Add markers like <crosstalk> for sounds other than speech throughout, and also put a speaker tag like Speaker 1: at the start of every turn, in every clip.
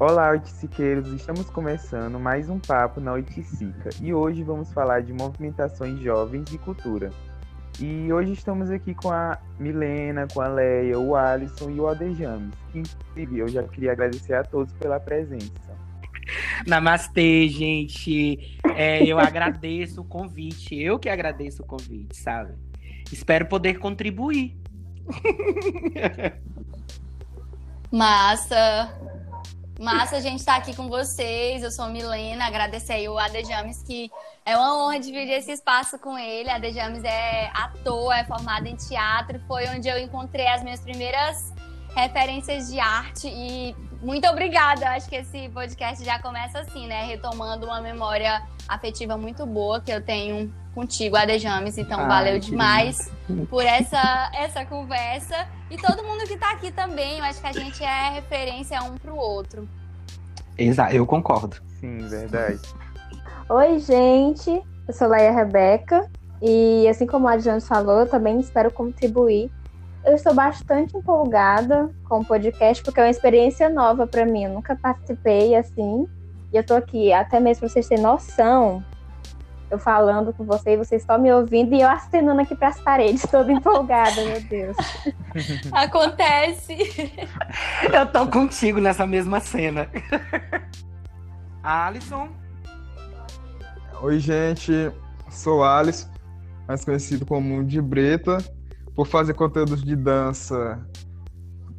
Speaker 1: Olá, oiticiqueiros! Estamos começando mais um papo na Oiticica e hoje vamos falar de movimentações jovens e cultura. E hoje estamos aqui com a Milena, com a Leia, o Alisson e o Aldejames. Inclusive, eu já queria agradecer a todos pela presença.
Speaker 2: Namastê, gente. É, eu agradeço o convite. Eu que agradeço o convite, sabe? Espero poder contribuir.
Speaker 3: Massa! Massa a gente estar tá aqui com vocês. Eu sou a Milena, agradecer aí o Adejames, que é uma honra dividir esse espaço com ele. Adejames é ator, é formado em teatro, foi onde eu encontrei as minhas primeiras referências de arte e muito obrigada. Acho que esse podcast já começa assim, né? Retomando uma memória afetiva muito boa que eu tenho contigo, Adejames. Então, Ai, valeu demais por essa, essa conversa. E todo mundo que está aqui também, eu acho que a gente é referência um para o outro.
Speaker 2: Exato, eu concordo.
Speaker 1: Sim, verdade.
Speaker 4: Oi, gente. Eu sou Laia Rebeca. E assim como a Jane falou, eu também espero contribuir eu estou bastante empolgada com o podcast, porque é uma experiência nova para mim. Eu nunca participei assim. E eu tô aqui, até mesmo para vocês terem noção, eu falando com vocês, vocês estão me ouvindo e eu acenando aqui para as paredes, toda empolgada, meu Deus. <laughs>
Speaker 3: Acontece. <laughs>
Speaker 2: Eu tô contigo nessa mesma cena. <laughs> Alisson.
Speaker 5: Oi, gente. Sou Alisson, mais conhecido como de Breta por fazer conteúdos de dança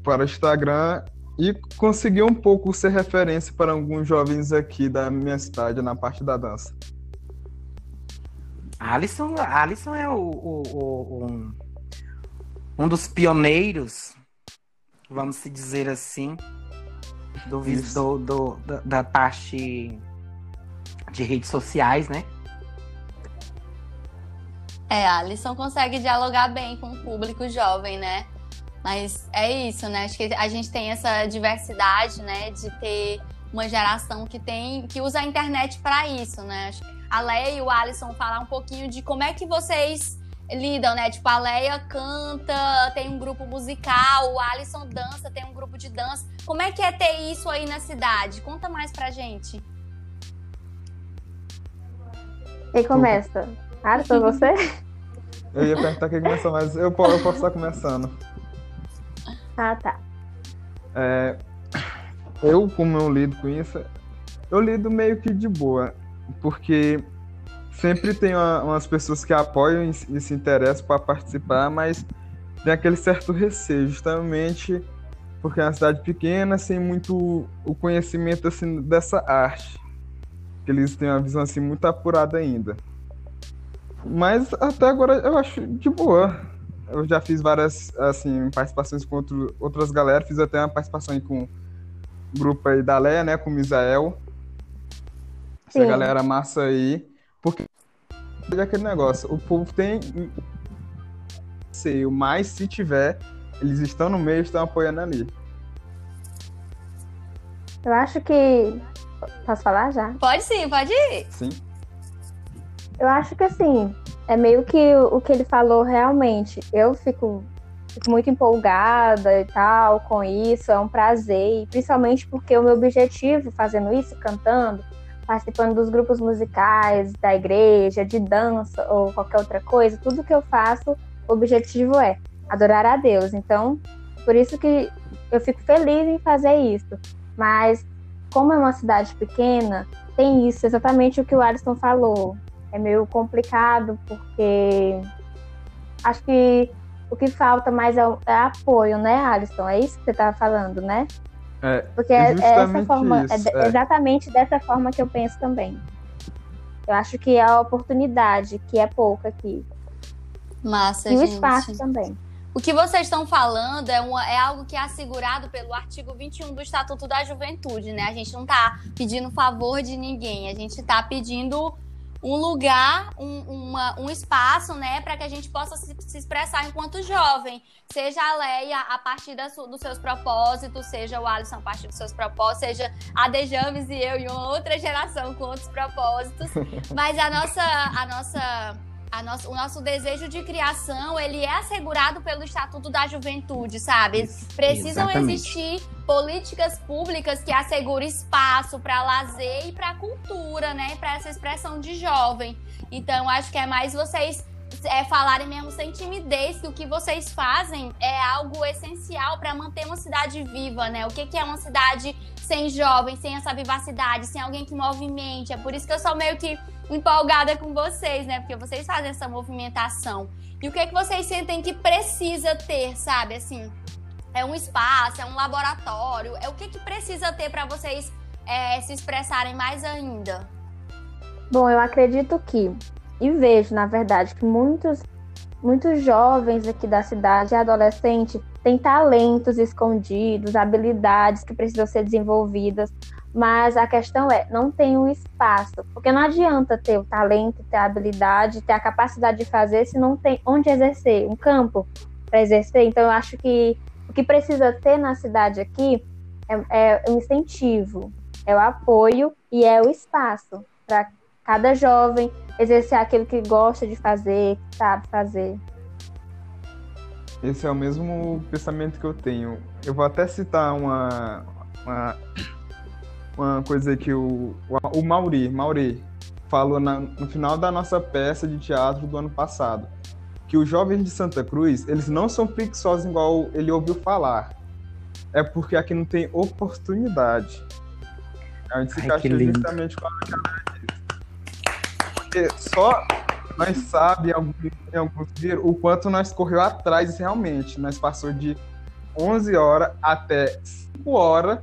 Speaker 5: para o Instagram e conseguir um pouco ser referência para alguns jovens aqui da minha cidade na parte da dança.
Speaker 2: Alisson, Alisson é o, o, o, um, um dos pioneiros, vamos se dizer assim, do, do, do da, da parte de redes sociais, né?
Speaker 3: É, a Alisson consegue dialogar bem com o público jovem, né? Mas é isso, né? Acho que a gente tem essa diversidade, né? De ter uma geração que tem que usa a internet para isso, né? A Leia e o Alisson falar um pouquinho de como é que vocês lidam, né? Tipo, a Leia canta, tem um grupo musical, o Alisson dança, tem um grupo de dança. Como é que é ter isso aí na cidade? Conta mais pra gente.
Speaker 4: Quem começa? Foi <laughs> você?
Speaker 5: Eu ia perguntar quem começou, mas eu, eu posso estar começando.
Speaker 4: Ah, tá.
Speaker 5: É, eu, como eu lido com isso, eu lido meio que de boa, porque sempre tem uma, umas pessoas que apoiam e, e se interessam para participar, mas tem aquele certo receio, justamente porque é uma cidade pequena, sem muito o conhecimento assim dessa arte. Que eles têm uma visão assim muito apurada ainda. Mas até agora eu acho de boa. Eu já fiz várias assim, participações com outro, outras galera, fiz até uma participação com o grupo aí da Leia, né? Com o Misael. Essa Sim. galera massa aí. Porque é aquele negócio, o povo tem sei, mas se tiver, eles estão no meio, estão apoiando ali.
Speaker 4: Eu acho que. Posso falar já?
Speaker 3: Pode sim, pode ir.
Speaker 5: Sim.
Speaker 4: Eu acho que assim, é meio que o que ele falou realmente. Eu fico, fico muito empolgada e tal com isso, é um prazer, e principalmente porque o meu objetivo fazendo isso, cantando, participando dos grupos musicais, da igreja, de dança ou qualquer outra coisa, tudo que eu faço, o objetivo é adorar a Deus. Então, por isso que eu fico feliz em fazer isso. Mas, como é uma cidade pequena, tem isso, exatamente o que o Alisson falou é meio complicado, porque acho que o que falta mais é, é apoio, né, Alisson? É isso que você estava falando, né?
Speaker 5: É,
Speaker 4: porque é, é essa forma, isso, é, é, exatamente dessa forma que eu penso também. Eu acho que é a oportunidade, que é pouca aqui.
Speaker 3: Massa,
Speaker 4: e
Speaker 3: gente.
Speaker 4: o espaço também.
Speaker 3: O que vocês estão falando é, uma, é algo que é assegurado pelo artigo 21 do Estatuto da Juventude, né? A gente não está pedindo favor de ninguém, a gente está pedindo um lugar, um, uma, um espaço, né, para que a gente possa se, se, expressar enquanto jovem. Seja a Leia a partir das, dos seus propósitos, seja o Alisson a partir dos seus propósitos, seja a Dejames e eu e uma outra geração com outros propósitos. <laughs> Mas a nossa, a nossa nosso, o nosso desejo de criação, ele é assegurado pelo Estatuto da Juventude, sabe?
Speaker 2: Isso,
Speaker 3: Precisam
Speaker 2: exatamente.
Speaker 3: existir políticas públicas que assegurem espaço para lazer e para cultura, né? Para essa expressão de jovem. Então, acho que é mais vocês é, falarem mesmo sem timidez que o que vocês fazem é algo essencial para manter uma cidade viva, né? O que, que é uma cidade sem jovens, sem essa vivacidade, sem alguém que movimente? É por isso que eu sou meio que empolgada com vocês, né? Porque vocês fazem essa movimentação. E o que, que vocês sentem que precisa ter, sabe? Assim, é um espaço, é um laboratório, é o que, que precisa ter para vocês é, se expressarem mais ainda?
Speaker 4: Bom, eu acredito que, e vejo, na verdade, que muitos, muitos jovens aqui da cidade e adolescentes têm talentos escondidos, habilidades que precisam ser desenvolvidas, mas a questão é, não tem um espaço, porque não adianta ter o talento, ter a habilidade, ter a capacidade de fazer se não tem onde exercer, um campo para exercer. Então, eu acho que o que precisa ter na cidade aqui é, é um incentivo, é o apoio e é o espaço para cada jovem exercer aquilo que gosta de fazer, que sabe fazer.
Speaker 5: Esse é o mesmo pensamento que eu tenho. Eu vou até citar uma, uma, uma coisa que o, o Mauri, Mauri falou na, no final da nossa peça de teatro do ano passado. Que os jovens de Santa Cruz, eles não são preguiçosos igual ele ouviu falar. É porque aqui não tem oportunidade. A gente se
Speaker 2: Ai, lindo.
Speaker 5: justamente com a cara disso. Porque só nós sabemos, em alguns, vídeos, o quanto nós correu atrás realmente. Nós passou de 11 horas até 5 horas,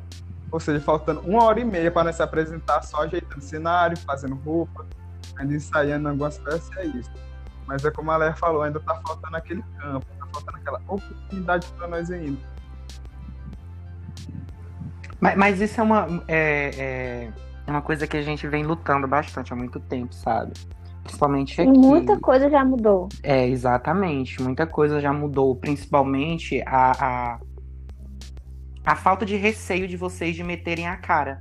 Speaker 5: ou seja, faltando uma hora e meia para nós se apresentar só ajeitando cenário, fazendo roupa, ainda ensaiando algumas peças, é isso. Mas é como a Léa falou, ainda tá faltando aquele campo, tá faltando aquela oportunidade para nós ainda.
Speaker 2: Mas, mas isso é uma, é, é uma coisa que a gente vem lutando bastante há muito tempo, sabe? Principalmente aqui.
Speaker 4: Muita coisa já mudou.
Speaker 2: É, exatamente. Muita coisa já mudou. Principalmente a, a, a falta de receio de vocês de meterem a cara.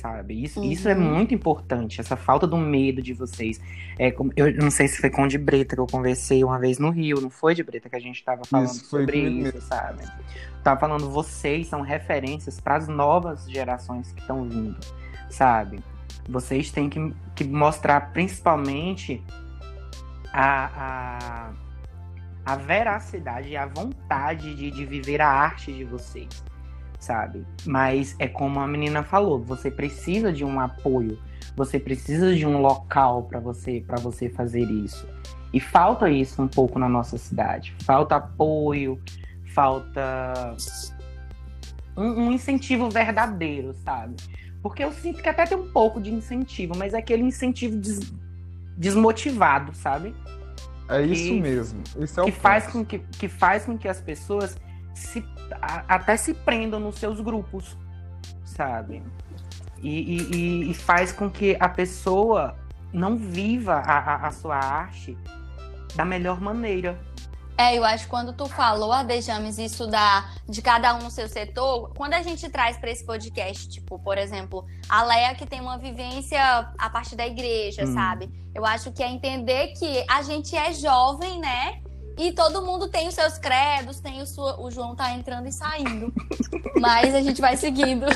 Speaker 2: Sabe? Isso, isso é
Speaker 3: Uhum.
Speaker 2: muito importante. Essa falta do medo de vocês. É, como- eu não sei se foi com o de Breta que eu conversei uma vez no Rio. Não foi de Breta que a gente tava falando
Speaker 5: Isso, foi
Speaker 2: sobre isso, sabe? Tava falando, vocês são referências para as novas gerações que estão vindo, sabe? Vocês têm que, que mostrar principalmente a, a, a veracidade e a vontade de, de viver a arte de vocês, sabe? Mas é como a menina falou, você precisa de um apoio, você precisa de um local para você para você fazer isso. E falta isso um pouco na nossa cidade. Falta apoio, falta um, um incentivo verdadeiro, sabe? Porque eu sinto que até tem um pouco de incentivo, mas é aquele incentivo des- desmotivado, sabe?
Speaker 5: É isso
Speaker 2: Que-
Speaker 5: mesmo. Isso é o
Speaker 2: que faz
Speaker 5: ponto.
Speaker 2: com que, que faz com que as pessoas se, a- até se prendam nos seus grupos, sabe? E, e- e- e faz com que a pessoa não viva a, a- a sua arte da melhor maneira.
Speaker 3: É, eu acho que quando tu falou, a James, isso da, de cada um no seu setor, quando a gente traz para esse podcast, tipo, por exemplo, a Leia que tem uma vivência a partir da igreja,
Speaker 2: Hum.
Speaker 3: sabe? Eu acho que é entender que a gente é jovem, né? E todo mundo tem os seus credos, tem o sua. O João tá entrando e saindo. Mas a gente vai seguindo.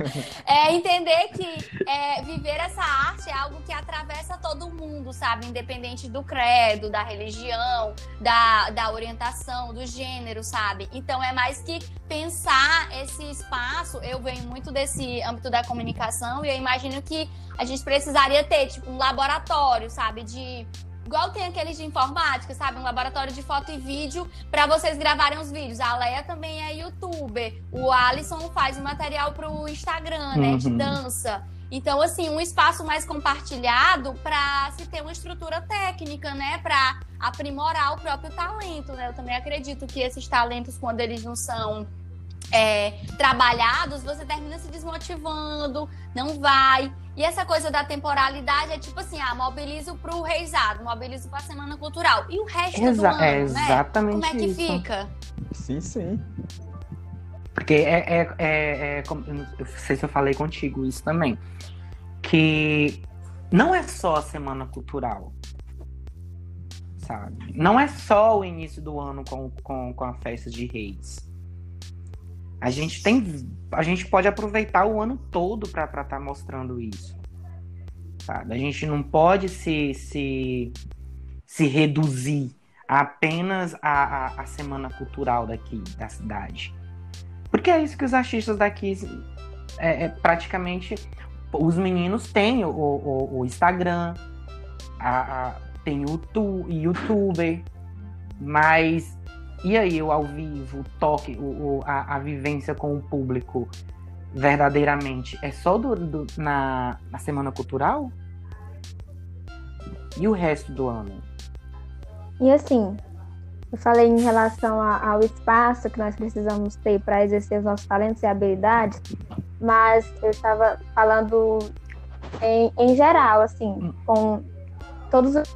Speaker 3: <laughs> é entender que é, viver essa arte é algo que atravessa todo mundo, sabe? Independente do credo, da religião, da, da orientação, do gênero, sabe? Então é mais que pensar esse espaço. Eu venho muito desse âmbito da comunicação e eu imagino que a gente precisaria ter, tipo, um laboratório, sabe? De. Igual tem aqueles de informática, sabe? Um laboratório de foto e vídeo para vocês gravarem os vídeos. A Leia também é youtuber. O Alisson faz o material pro Instagram, né? De
Speaker 2: Uhum.
Speaker 3: dança. Então, assim, um espaço mais compartilhado para se ter uma estrutura técnica, né? Para aprimorar o próprio talento, né? Eu também acredito que esses talentos, quando eles não são é, trabalhados, você termina se desmotivando, não vai. E essa coisa da temporalidade é tipo assim, ah, mobilizo pro reizado, mobilizo pra semana cultural. E o resto do
Speaker 2: Exa
Speaker 3: ano,
Speaker 2: é
Speaker 3: né?
Speaker 2: exatamente
Speaker 3: Como é que
Speaker 2: isso.
Speaker 3: fica?
Speaker 5: Sim, sim.
Speaker 2: Porque é, é, é, é como- eu não eu não sei se eu falei contigo isso também. Que não é só a semana cultural. sabe? Não é só o início do ano com, com, com a festa de reis. A gente tem. A gente pode aproveitar o ano todo para estar tá mostrando isso. Sabe? A gente não pode se, se, se reduzir apenas a, a, a semana cultural daqui, da cidade. Porque é isso que os artistas daqui é, é praticamente. Os meninos têm o, o, o Instagram, a, a, tem o youtuber, mas e aí o ao vivo, o toque, o, o a, a, vivência com o público verdadeiramente é só do, do, na, na semana cultural? E o resto do ano?
Speaker 4: E assim, eu falei em relação a, ao espaço que nós precisamos ter para exercer os nossos talentos e habilidades, mas eu estava falando em, em geral, assim, hum. com todos os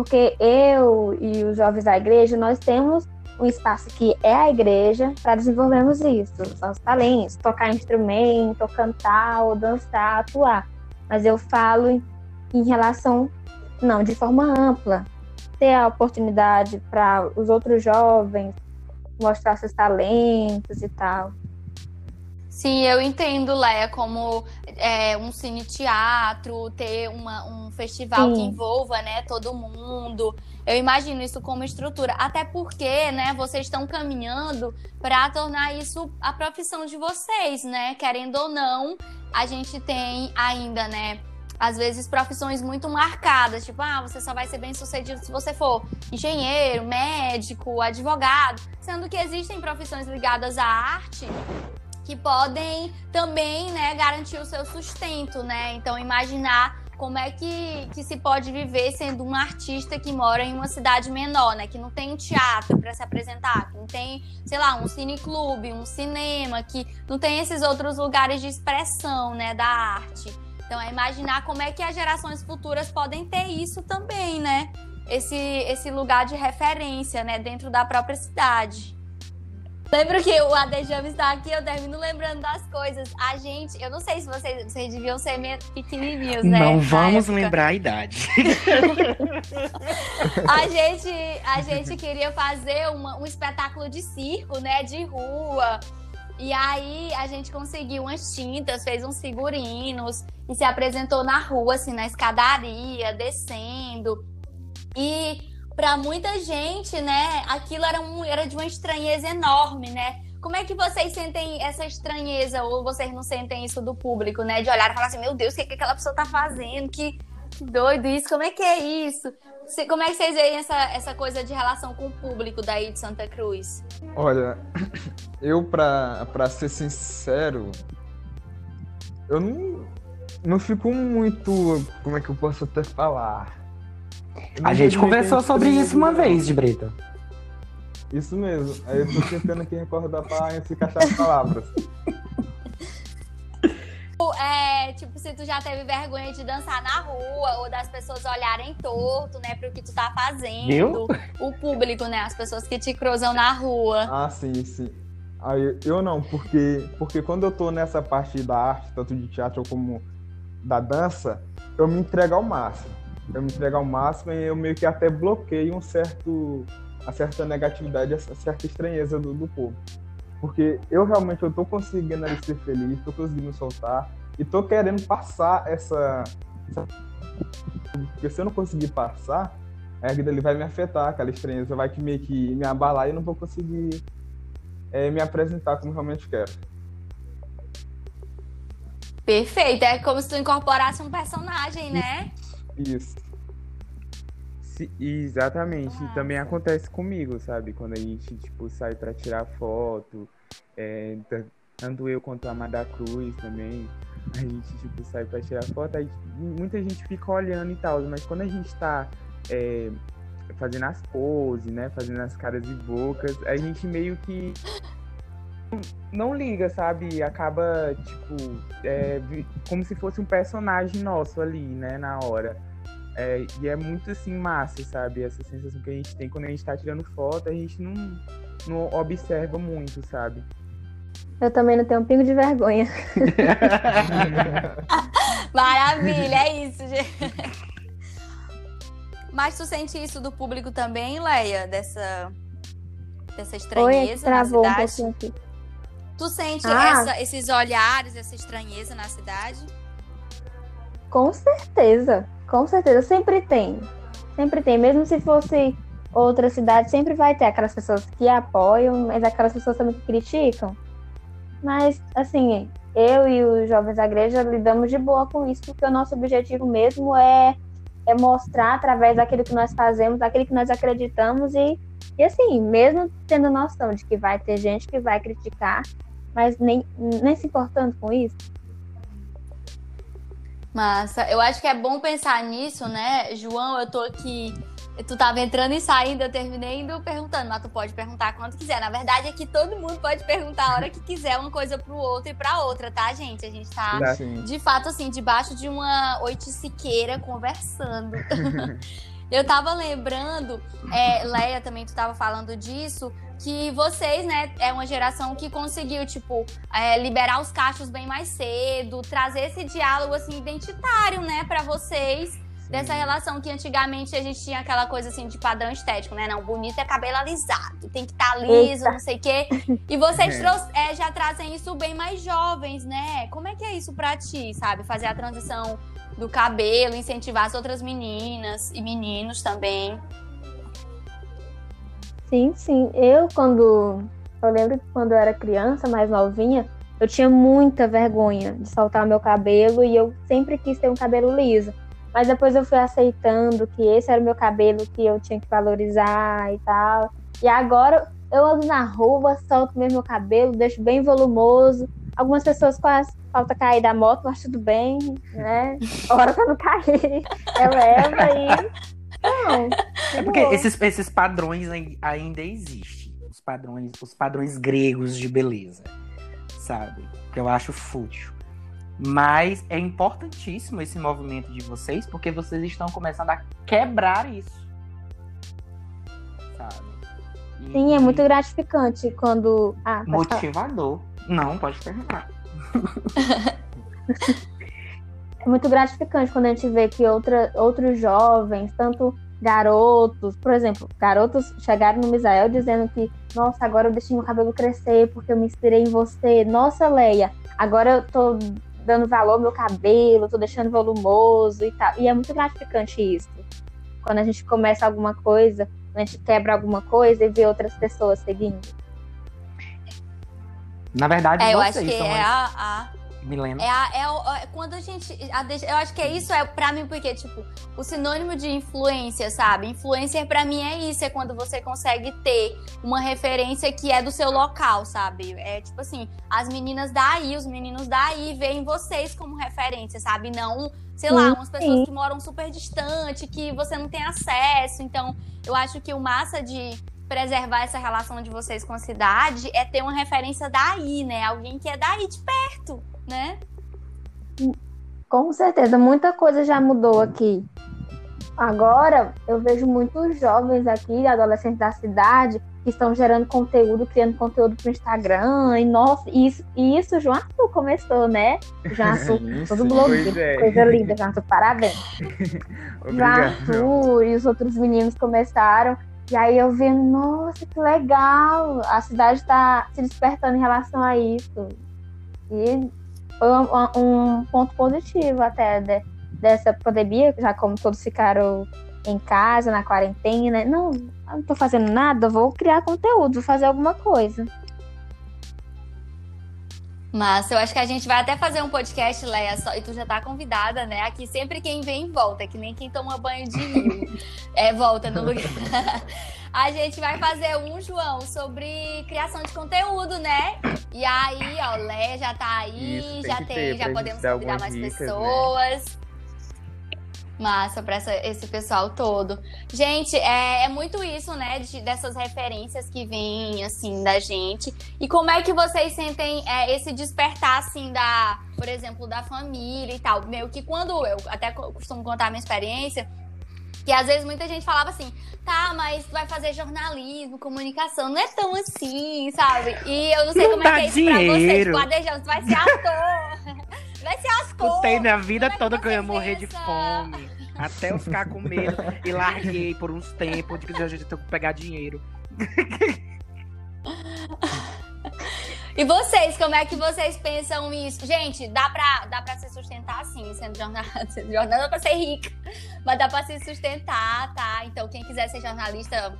Speaker 4: porque eu e os jovens da igreja, nós temos um espaço que é a igreja para desenvolvermos isso, os nossos talentos, tocar instrumento, cantar, ou dançar, atuar. Mas eu falo em relação, não, de forma ampla, ter a oportunidade para os outros jovens mostrar seus talentos e tal.
Speaker 3: Sim, eu entendo, Leia, como é, um cine-teatro, ter uma, um festival Sim. que envolva né, todo mundo. Eu imagino isso como estrutura. Até porque, né, vocês estão caminhando para tornar isso a profissão de vocês, né? Querendo ou não, a gente tem ainda, né? Às vezes profissões muito marcadas, tipo, ah, você só vai ser bem sucedido se você for engenheiro, médico, advogado, sendo que existem profissões ligadas à arte que podem também, né, garantir o seu sustento, né? Então imaginar como é que, que se pode viver sendo um artista que mora em uma cidade menor, né? Que não tem teatro para se apresentar, que não tem, sei lá, um cineclube, um cinema, que não tem esses outros lugares de expressão, né, da arte. Então é imaginar como é que as gerações futuras podem ter isso também, né? Esse, esse lugar de referência, né, dentro da própria cidade. Lembro que o Adejama está aqui, eu termino lembrando das coisas. A gente, eu não sei se vocês, vocês deviam ser pequenininhos, né?
Speaker 2: Não vamos lembrar a idade. <laughs>
Speaker 3: a, gente, a gente queria fazer uma, um espetáculo de circo, né? De rua. E aí a gente conseguiu umas tintas, fez uns figurinos e se apresentou na rua, assim, na escadaria, descendo. E para muita gente, né, aquilo era, um, era de uma estranheza enorme, né? Como é que vocês sentem essa estranheza, ou vocês não sentem isso do público, né? De olhar e falar assim, meu Deus, o que, é que aquela pessoa tá fazendo? Que, doido isso, como é que é isso? Como é que vocês veem essa, essa coisa de relação com o público daí de Santa Cruz?
Speaker 5: Olha, <clears throat> eu, pra, pra ser sincero, eu não, não fico muito. Como é que eu posso até falar?
Speaker 2: A gente conversou sobre isso uma vez, de Brita.
Speaker 5: Isso mesmo. Aí eu tô tentando aqui recordar pra <laughs> encaixar as palavras. <laughs>
Speaker 3: É, tipo, se tu já teve vergonha de dançar na rua, ou das pessoas olharem torto, né, pro que tu tá fazendo. Viu? O público, né, as pessoas que te cruzam na rua.
Speaker 5: Ah, sim, sim. Aí, eu não, porque, porque quando eu tô nessa parte da arte, tanto de teatro como da dança, eu me entrego ao máximo eu me entregar ao máximo e eu meio que até bloqueio um certo, a certa negatividade, a certa estranheza do, do povo. Porque eu realmente eu conseguindo ali ser feliz, tô conseguindo soltar e tô querendo passar essa, essa... porque se eu não conseguir passar, a vida ele vai me afetar, aquela estranheza vai que meio que me abalar e eu não vou conseguir é, me apresentar como realmente quero.
Speaker 3: Perfeito, é como se tu incorporasse um personagem, né?
Speaker 5: Isso.
Speaker 1: Se, exatamente. Ah, também acontece comigo, sabe? Quando a gente, tipo, sai pra tirar foto. É, tanto eu quanto a Amada Cruz também. A gente, tipo, sai pra tirar foto. Aí muita gente fica olhando e tal. Mas quando a gente tá é, fazendo as poses, né? Fazendo as caras e bocas, a gente meio que não liga, sabe? Acaba, tipo, é, como se fosse um personagem nosso ali, né, na hora. É, e é muito, assim, massa, sabe? Essa sensação que a gente tem quando a gente tá tirando foto, a gente não, não observa muito, sabe?
Speaker 4: Eu também não tenho um pingo de vergonha. <laughs>
Speaker 3: Maravilha, é isso, gente. Mas tu sente isso do público também, Leia? Dessa, dessa
Speaker 4: Oi,
Speaker 3: estranheza na
Speaker 4: travou um
Speaker 3: cidade?
Speaker 4: pouquinho aqui.
Speaker 3: tu sente
Speaker 4: Ah.
Speaker 3: essa- esses olhares, essa estranheza na cidade?
Speaker 4: Com certeza, com certeza. Sempre tem. Sempre tem. Mesmo se fosse outra cidade, sempre vai ter aquelas pessoas que apoiam, mas aquelas pessoas também que criticam. Mas, assim, eu e os jovens da igreja lidamos de boa com isso, porque o nosso objetivo mesmo é, é mostrar através daquilo que nós fazemos, daquilo que nós acreditamos e, e, assim, mesmo tendo noção de que vai ter gente que vai criticar, mas nem, nem se importando com isso.
Speaker 3: Massa, eu acho que é bom pensar nisso, né? João, eu tô aqui. Tu tava entrando e saindo, eu terminei indo perguntando, mas tu pode perguntar quando quiser. Na verdade é que todo mundo pode perguntar a hora que quiser uma coisa pro outro e pra outra, tá, gente? A gente tá.
Speaker 5: Sim.
Speaker 3: de fato, assim, debaixo de uma oiticiqueira conversando. <laughs> eu tava lembrando, é, Leia, também tu tava falando disso, que vocês, né, é uma geração que conseguiu, tipo, é, liberar os cachos bem mais cedo, trazer esse diálogo assim identitário, né, para vocês dessa relação que antigamente a gente tinha aquela coisa assim de padrão estético, né? Não, bonito é cabelo alisado, tem que estar liso,
Speaker 4: Eita.
Speaker 3: não sei o quê. E vocês <laughs>
Speaker 1: É.
Speaker 3: é, já trazem isso bem mais jovens, né? Como é que é isso pra ti, sabe? Fazer a transição do cabelo, incentivar as outras meninas e meninos também.
Speaker 4: Sim, sim. Eu, quando. Eu lembro que quando eu era criança, mais novinha, eu tinha muita vergonha de soltar meu cabelo e eu sempre quis ter um cabelo liso. Mas depois eu fui aceitando que esse era o meu cabelo que eu tinha que valorizar e tal. E agora eu ando na rua, solto mesmo meu cabelo, deixo bem volumoso. Algumas pessoas quase falta cair da moto, mas tudo bem, né? Hora pra não cair. Eleva e. Não.
Speaker 2: É porque
Speaker 4: boa.
Speaker 2: esses, esses padrões ai- ainda existem. Os padrões, os padrões gregos de beleza, sabe? Que eu acho fútil. Mas é importantíssimo esse movimento de vocês, porque vocês estão começando a quebrar isso. Sabe? E-
Speaker 4: Sim, é muito gratificante quando. Ah, pode falar.
Speaker 2: motivador. Não, pode terminar. <laughs>
Speaker 4: É muito gratificante quando a gente vê que outra, outros jovens, tanto garotos, por exemplo, garotos chegaram no Misael dizendo que, nossa, agora eu deixei meu cabelo crescer porque eu me inspirei em você. Nossa, Leia, agora eu tô dando valor ao meu cabelo, tô deixando volumoso e tal. E é muito gratificante isso. Quando a gente começa alguma coisa, quando a gente quebra alguma coisa e vê outras pessoas seguindo.
Speaker 2: Na verdade,
Speaker 3: É, eu
Speaker 2: vocês
Speaker 3: acho que
Speaker 2: são
Speaker 3: é
Speaker 2: as...
Speaker 3: a- a
Speaker 2: Milena.
Speaker 3: É, a- é o- é quando a gente. a eu acho que é isso, é pra mim, porque, tipo, o sinônimo de influência, sabe? Influencer pra mim é isso, é quando você consegue ter uma referência que é do seu local, sabe? É tipo assim, as meninas daí, os meninos daí veem vocês como referência, sabe? Não, sei lá, umas pessoas
Speaker 4: sim.
Speaker 3: que moram super distante, que você não tem acesso. Então, eu acho que o massa de preservar essa relação de vocês com a cidade é ter uma referência daí, né? Alguém que é daí de perto, né?
Speaker 4: Com certeza, muita coisa já mudou aqui. Agora, eu vejo muitos jovens aqui, adolescentes da cidade, que estão gerando conteúdo, criando conteúdo pro Instagram. E, nossa, e isso, e isso o João Arthur começou, né? O João <laughs> Arthur, todo blogueiro.
Speaker 1: É.
Speaker 4: Coisa linda, João Arthur, parabéns. <laughs> João
Speaker 1: Obrigado.
Speaker 4: Arthur e os outros meninos começaram. E aí eu vi, nossa, que legal! A cidade está se despertando em relação a isso. E foi um, um ponto positivo até de- dessa pandemia, já como todos ficaram em casa, na quarentena. Não, não tô fazendo nada, vou criar conteúdo, vou fazer alguma coisa.
Speaker 3: Mas eu acho que a gente vai até fazer um podcast, Leia, só, e tu já tá convidada, né? Aqui sempre quem vem volta, que nem quem toma banho de rio. É, volta no lugar. <laughs> A gente vai fazer um, João, sobre criação de conteúdo, né? E aí, ó, Leia já tá aí,
Speaker 1: Isso, tem
Speaker 3: já tem,
Speaker 1: ter, pra
Speaker 3: já podemos
Speaker 1: dar
Speaker 3: convidar mais
Speaker 1: dicas, né?
Speaker 3: Massa pra essa- esse pessoal todo. Gente, é, é muito isso, né? de- dessas referências que vêm, assim, da gente. E como é que vocês sentem é, esse despertar, assim, da, por exemplo, da família e tal? Meio que quando eu até co- costumo contar a minha experiência, que às vezes muita gente falava assim, tá, mas tu vai fazer jornalismo, comunicação, não é tão assim, sabe? E eu não sei
Speaker 2: Não
Speaker 3: como é que é isso pra vocês.
Speaker 2: dinheiro.
Speaker 3: Tipo, tu vai ser ator. <laughs> vai ser ator.
Speaker 2: Escutei minha vida toda que eu ia morrer de fome. Até eu ficar com medo <laughs> e larguei por uns tempos de que a gente tem que pegar dinheiro.
Speaker 3: E vocês, como é que vocês pensam isso? Gente, dá pra, dá pra se sustentar assim, sendo jornalista, <laughs> sendo jornalista, dá pra ser rica, mas dá pra se sustentar, tá? Então, quem quiser ser jornalista,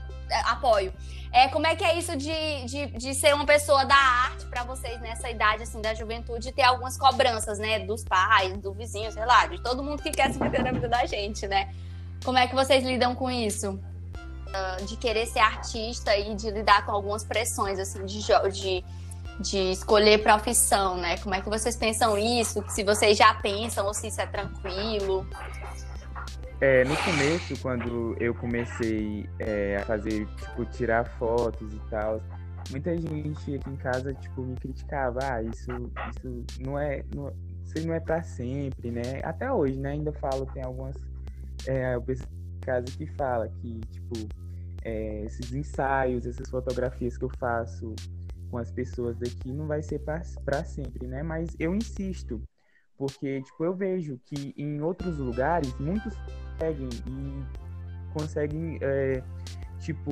Speaker 3: apoio. É, como é que é isso de, de, de ser uma pessoa da arte para vocês nessa idade, assim, da juventude, ter algumas cobranças, né? Dos pais, do vizinho, sei lá, de todo mundo que quer se meter na vida da gente, né? Como é que vocês lidam com isso? Uh, de querer ser artista e de lidar com algumas pressões, assim, de, de de escolher profissão, né? Como é que vocês pensam isso? Se vocês já pensam ou se isso é tranquilo?
Speaker 1: É, no começo, quando eu comecei é, a fazer, tipo, tirar fotos e tal, muita gente aqui em casa, tipo, me criticava, ah, isso, isso não é, não, isso não é para sempre, né? Até hoje, né? Ainda falo, tem algumas é, casa que fala que, tipo, é, esses ensaios, essas fotografias que eu faço com as pessoas daqui não vai ser para sempre, né? Mas eu insisto, porque tipo eu vejo que em outros lugares muitos conseguem e conseguem é, tipo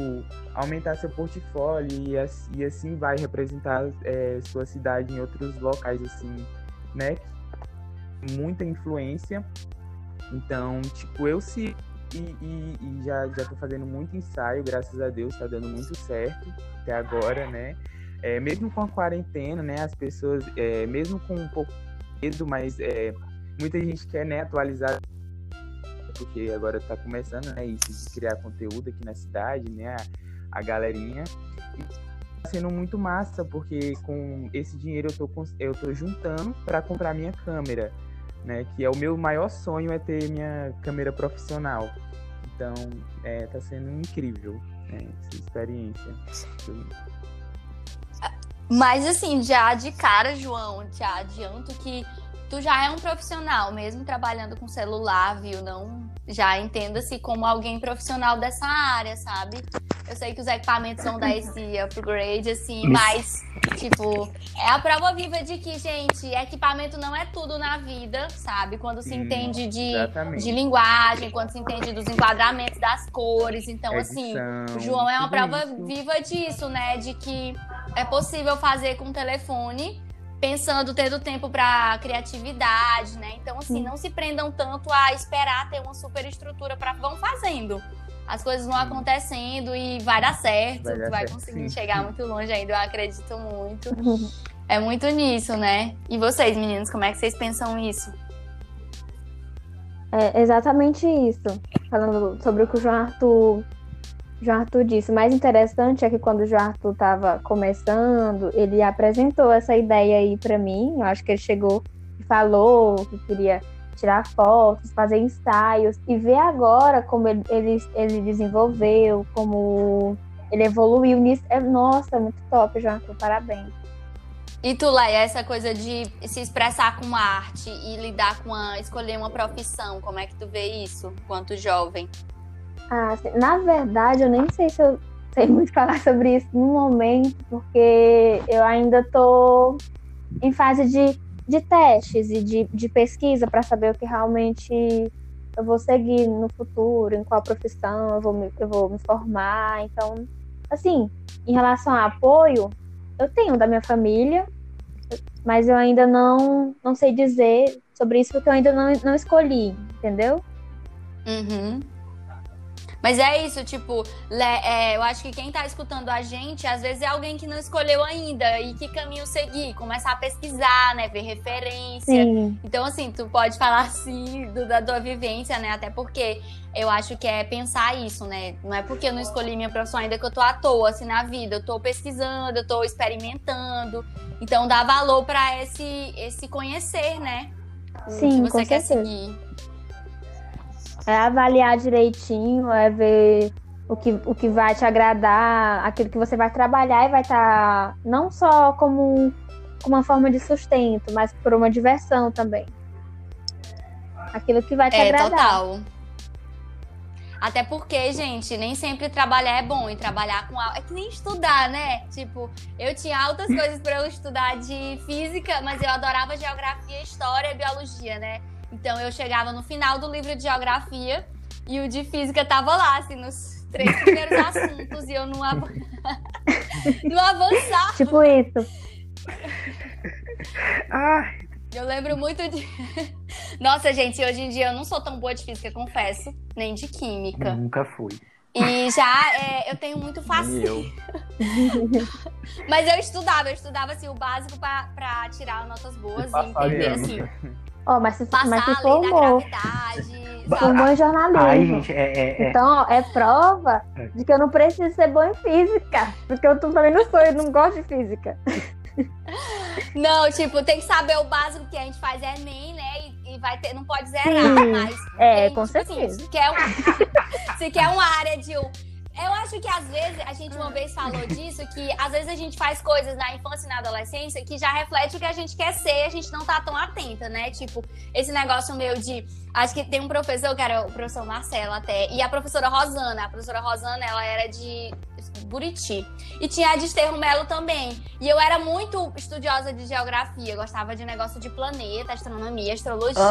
Speaker 1: aumentar seu portfólio e, e assim vai representar é, sua cidade em outros locais assim, né? Muita influência. Então, tipo, eu se e, e, e, já, já tô fazendo muito ensaio, graças a Deus, tá dando muito certo até agora, né? é, mesmo com a quarentena, né, as pessoas, é, mesmo com um pouco de medo, mas é, muita gente quer né, atualizar, porque agora está começando né, isso de criar conteúdo aqui na cidade, né, a, a galerinha. E tá sendo muito massa, porque com esse dinheiro eu tô, eu tô juntando para comprar minha câmera, né, que é o meu maior sonho é ter minha câmera profissional. Então, é, tá sendo incrível né, essa experiência.
Speaker 3: Mas assim, já de cara, João, já adianto que tu já é um profissional, mesmo trabalhando com celular, viu? Não já entenda-se como alguém profissional dessa área, sabe? Eu sei que os equipamentos são da esse upgrade, assim, mas, tipo, é a prova viva de que, gente, equipamento não é tudo na vida, sabe? Quando se hum, entende de, de linguagem, quando se entende dos enquadramentos das cores. Então, assim, Edição, assim, o João é uma prova isso. viva disso, né? De que é possível fazer com o telefone, pensando, tendo tempo para criatividade, né? Então, assim, não se prendam tanto a esperar ter uma super estrutura para vão fazendo. As coisas vão acontecendo e vai dar certo, vai, dar vai certo, conseguir sim. chegar muito longe ainda, eu acredito muito. <laughs> É muito nisso, né? E vocês, meninos, como é que vocês pensam isso?
Speaker 4: É exatamente isso. Falando sobre o que o João Arthur João Arthur disse. O mais interessante é que quando o João Arthur estava começando, ele apresentou essa ideia aí para mim. Eu acho que ele chegou e falou que queria tirar fotos, fazer ensaios e ver agora como ele, ele, ele desenvolveu, como ele evoluiu nisso. É, nossa, muito top, João Arthur, parabéns.
Speaker 3: E tu, Leia, essa coisa de se expressar com arte e lidar com a, escolher uma profissão, como é que tu vê isso, quanto jovem?
Speaker 4: Ah, na verdade, eu nem sei se eu sei <laughs> muito falar sobre isso no momento, porque eu ainda estou em fase de, de testes e de, de pesquisa para saber o que realmente eu vou seguir no futuro, em qual profissão eu vou, me, eu vou me formar. Então, assim, em relação a apoio, eu tenho da minha família, mas eu ainda não, não sei dizer sobre isso porque eu ainda não, não escolhi, entendeu?
Speaker 3: Uhum. Mas é isso, tipo, é, eu acho que quem tá escutando a gente, às vezes é alguém que não escolheu ainda e que caminho seguir, começar a pesquisar, né, ver referência. Sim. Então, assim, tu pode falar <laughs> assim do, da tua vivência, né, até porque eu acho que é pensar isso, né, não é porque eu não escolhi minha profissão ainda que eu tô à toa, assim, na vida, eu tô pesquisando, eu tô experimentando, então dá valor para esse, esse conhecer, né,
Speaker 4: Sim, que você quer certeza. seguir é avaliar direitinho, é ver o que, o que vai te agradar, aquilo que você vai trabalhar e vai estar tá, não só como, uma forma de sustento, mas por uma diversão também. Aquilo que vai te é, agradar. Total.
Speaker 3: Até porque, gente, nem sempre trabalhar é bom. E trabalhar com É que nem estudar, né? Tipo, eu tinha altas coisas para eu estudar de física, mas eu adorava geografia, história e biologia, né? Então eu chegava no final do livro de geografia e o de física tava lá, assim, nos três primeiros <laughs> assuntos e eu não, av... <laughs> não avançava.
Speaker 4: Tipo isso.
Speaker 1: Ai,
Speaker 3: Eu lembro muito de. <laughs> Nossa, gente, hoje em dia eu não sou tão boa de física, confesso, nem de química.
Speaker 2: Nunca fui.
Speaker 3: E já é, eu tenho muito fascínio.
Speaker 1: eu.
Speaker 3: Mas eu estudava, eu estudava assim, o básico pra, pra tirar notas boas e entender assim,
Speaker 4: Ó, mas se,
Speaker 3: passar
Speaker 4: mas se formou. Formou em jornalismo.
Speaker 2: Ai, gente, é. é, é.
Speaker 4: Então, ó, é prova
Speaker 2: É.
Speaker 4: de que eu não preciso ser boa em física. Porque eu também não sou, eu não gosto de física. <laughs>
Speaker 3: Não, tipo, tem que saber o básico que a gente faz é Enem, né? E, e vai ter, não pode zerar,
Speaker 4: Sim.
Speaker 3: mas.
Speaker 4: É,
Speaker 3: tem,
Speaker 4: com
Speaker 3: tipo assim,
Speaker 4: certeza.
Speaker 3: se quer, um, <laughs> se quer uma área de. Eu acho que às vezes, a gente uma vez falou <laughs> disso, que às vezes a gente faz coisas na infância e na adolescência que já reflete o que a gente quer ser e a gente não tá tão atenta, né? Tipo, esse negócio meu de. Acho que tem um professor, que era o professor Marcelo até, e a professora Rosana. A professora Rosana, ela era de Buriti. E tinha a de Esterro Melo também. E eu era muito estudiosa de geografia, gostava de negócio de planeta, astronomia, astrologia,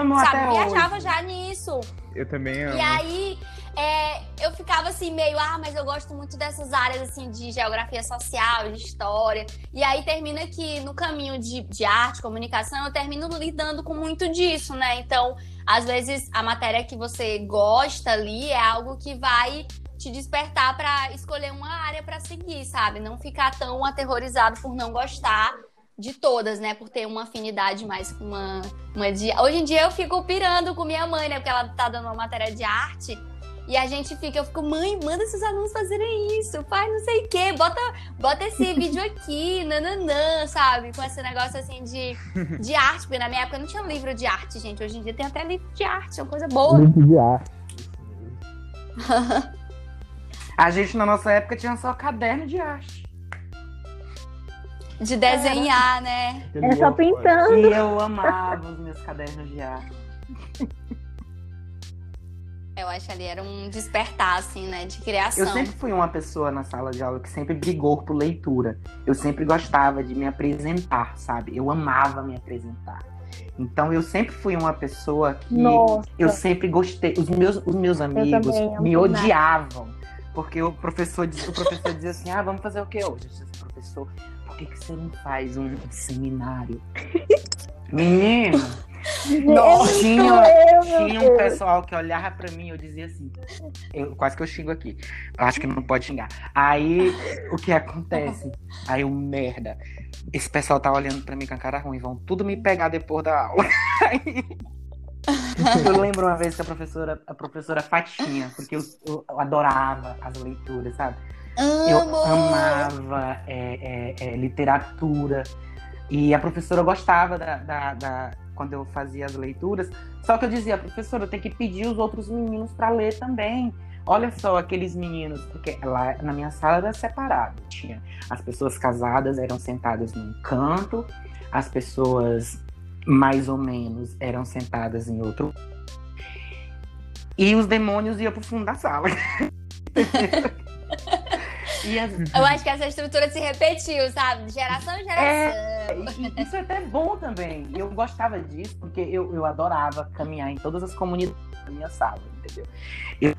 Speaker 2: Amo
Speaker 3: sabe?
Speaker 2: até
Speaker 3: Viajava
Speaker 2: hoje.
Speaker 3: já nisso.
Speaker 1: Eu também amo.
Speaker 3: E aí, é, eu ficava assim, meio, ah, mas eu gosto muito dessas áreas, assim, de geografia social, de história. E aí termina que no caminho de, de arte, comunicação, eu termino lidando com muito disso, né? Então, às vezes, a matéria que você gosta ali é algo que vai te despertar pra escolher uma área pra seguir, sabe? Não ficar tão aterrorizado por não gostar de todas, né? Por ter uma afinidade mais com uma, uma de... Hoje em dia eu fico pirando com minha mãe, né? Porque ela tá dando uma matéria de arte. E a gente fica, eu fico, mãe, manda seus alunos fazerem isso, faz não sei o quê, bota, bota esse <laughs> vídeo aqui, nananã, sabe? Com esse negócio assim de, de <laughs> arte, porque na minha época não tinha livro de arte, gente. Hoje em dia tem até livro de arte, é uma coisa boa.
Speaker 2: de arte. <laughs> A gente, na nossa época, tinha só caderno de arte.
Speaker 3: De desenhar, né?
Speaker 5: Aquele
Speaker 4: É só pintando.
Speaker 2: E eu amava os meus cadernos de arte.
Speaker 3: Eu acho que ali era um despertar, assim, né? De criação.
Speaker 2: Eu sempre fui uma pessoa na sala de aula que sempre brigou por leitura. Eu sempre gostava de me apresentar, sabe? Eu amava me apresentar. Então eu sempre fui uma pessoa que
Speaker 4: Nossa.
Speaker 2: eu sempre gostei. Os meus, os meus amigos me odiavam. Porque o professor, diz- o professor dizia assim: ah, vamos fazer o que hoje? Eu disse, professor, por que, que você não faz um seminário? <laughs> Menino, <laughs>
Speaker 4: Nossa,
Speaker 2: tinha,
Speaker 4: eu,
Speaker 2: tinha um pessoal que olhava pra mim e eu dizia assim, eu, quase que eu xingo aqui. Eu acho que não pode xingar. Aí, o que acontece? Aí eu, merda, esse pessoal tá olhando pra mim com a cara ruim, vão tudo me pegar depois da aula. <laughs> Aí, eu lembro uma vez que a professora, a professora Fatinha, porque eu, eu- eu adorava as leituras, sabe? Eu
Speaker 3: Amo!
Speaker 2: amava é, é, é, literatura. E a professora gostava da, da- da- quando eu fazia as leituras. Só que eu dizia, professora, eu tenho que pedir os outros meninos para ler também. Olha só aqueles meninos, porque lá na minha sala era separado. Tinha as pessoas casadas eram sentadas num canto, as pessoas mais ou menos eram sentadas em outro. E os demônios iam pro fundo da sala. <laughs> as,
Speaker 3: Eu acho que essa estrutura se repetiu, sabe? De geração em geração.
Speaker 2: É, e isso é até bom também. Eu gostava disso porque eu, eu adorava caminhar em todas as comunidades da minha sala, entendeu? Eu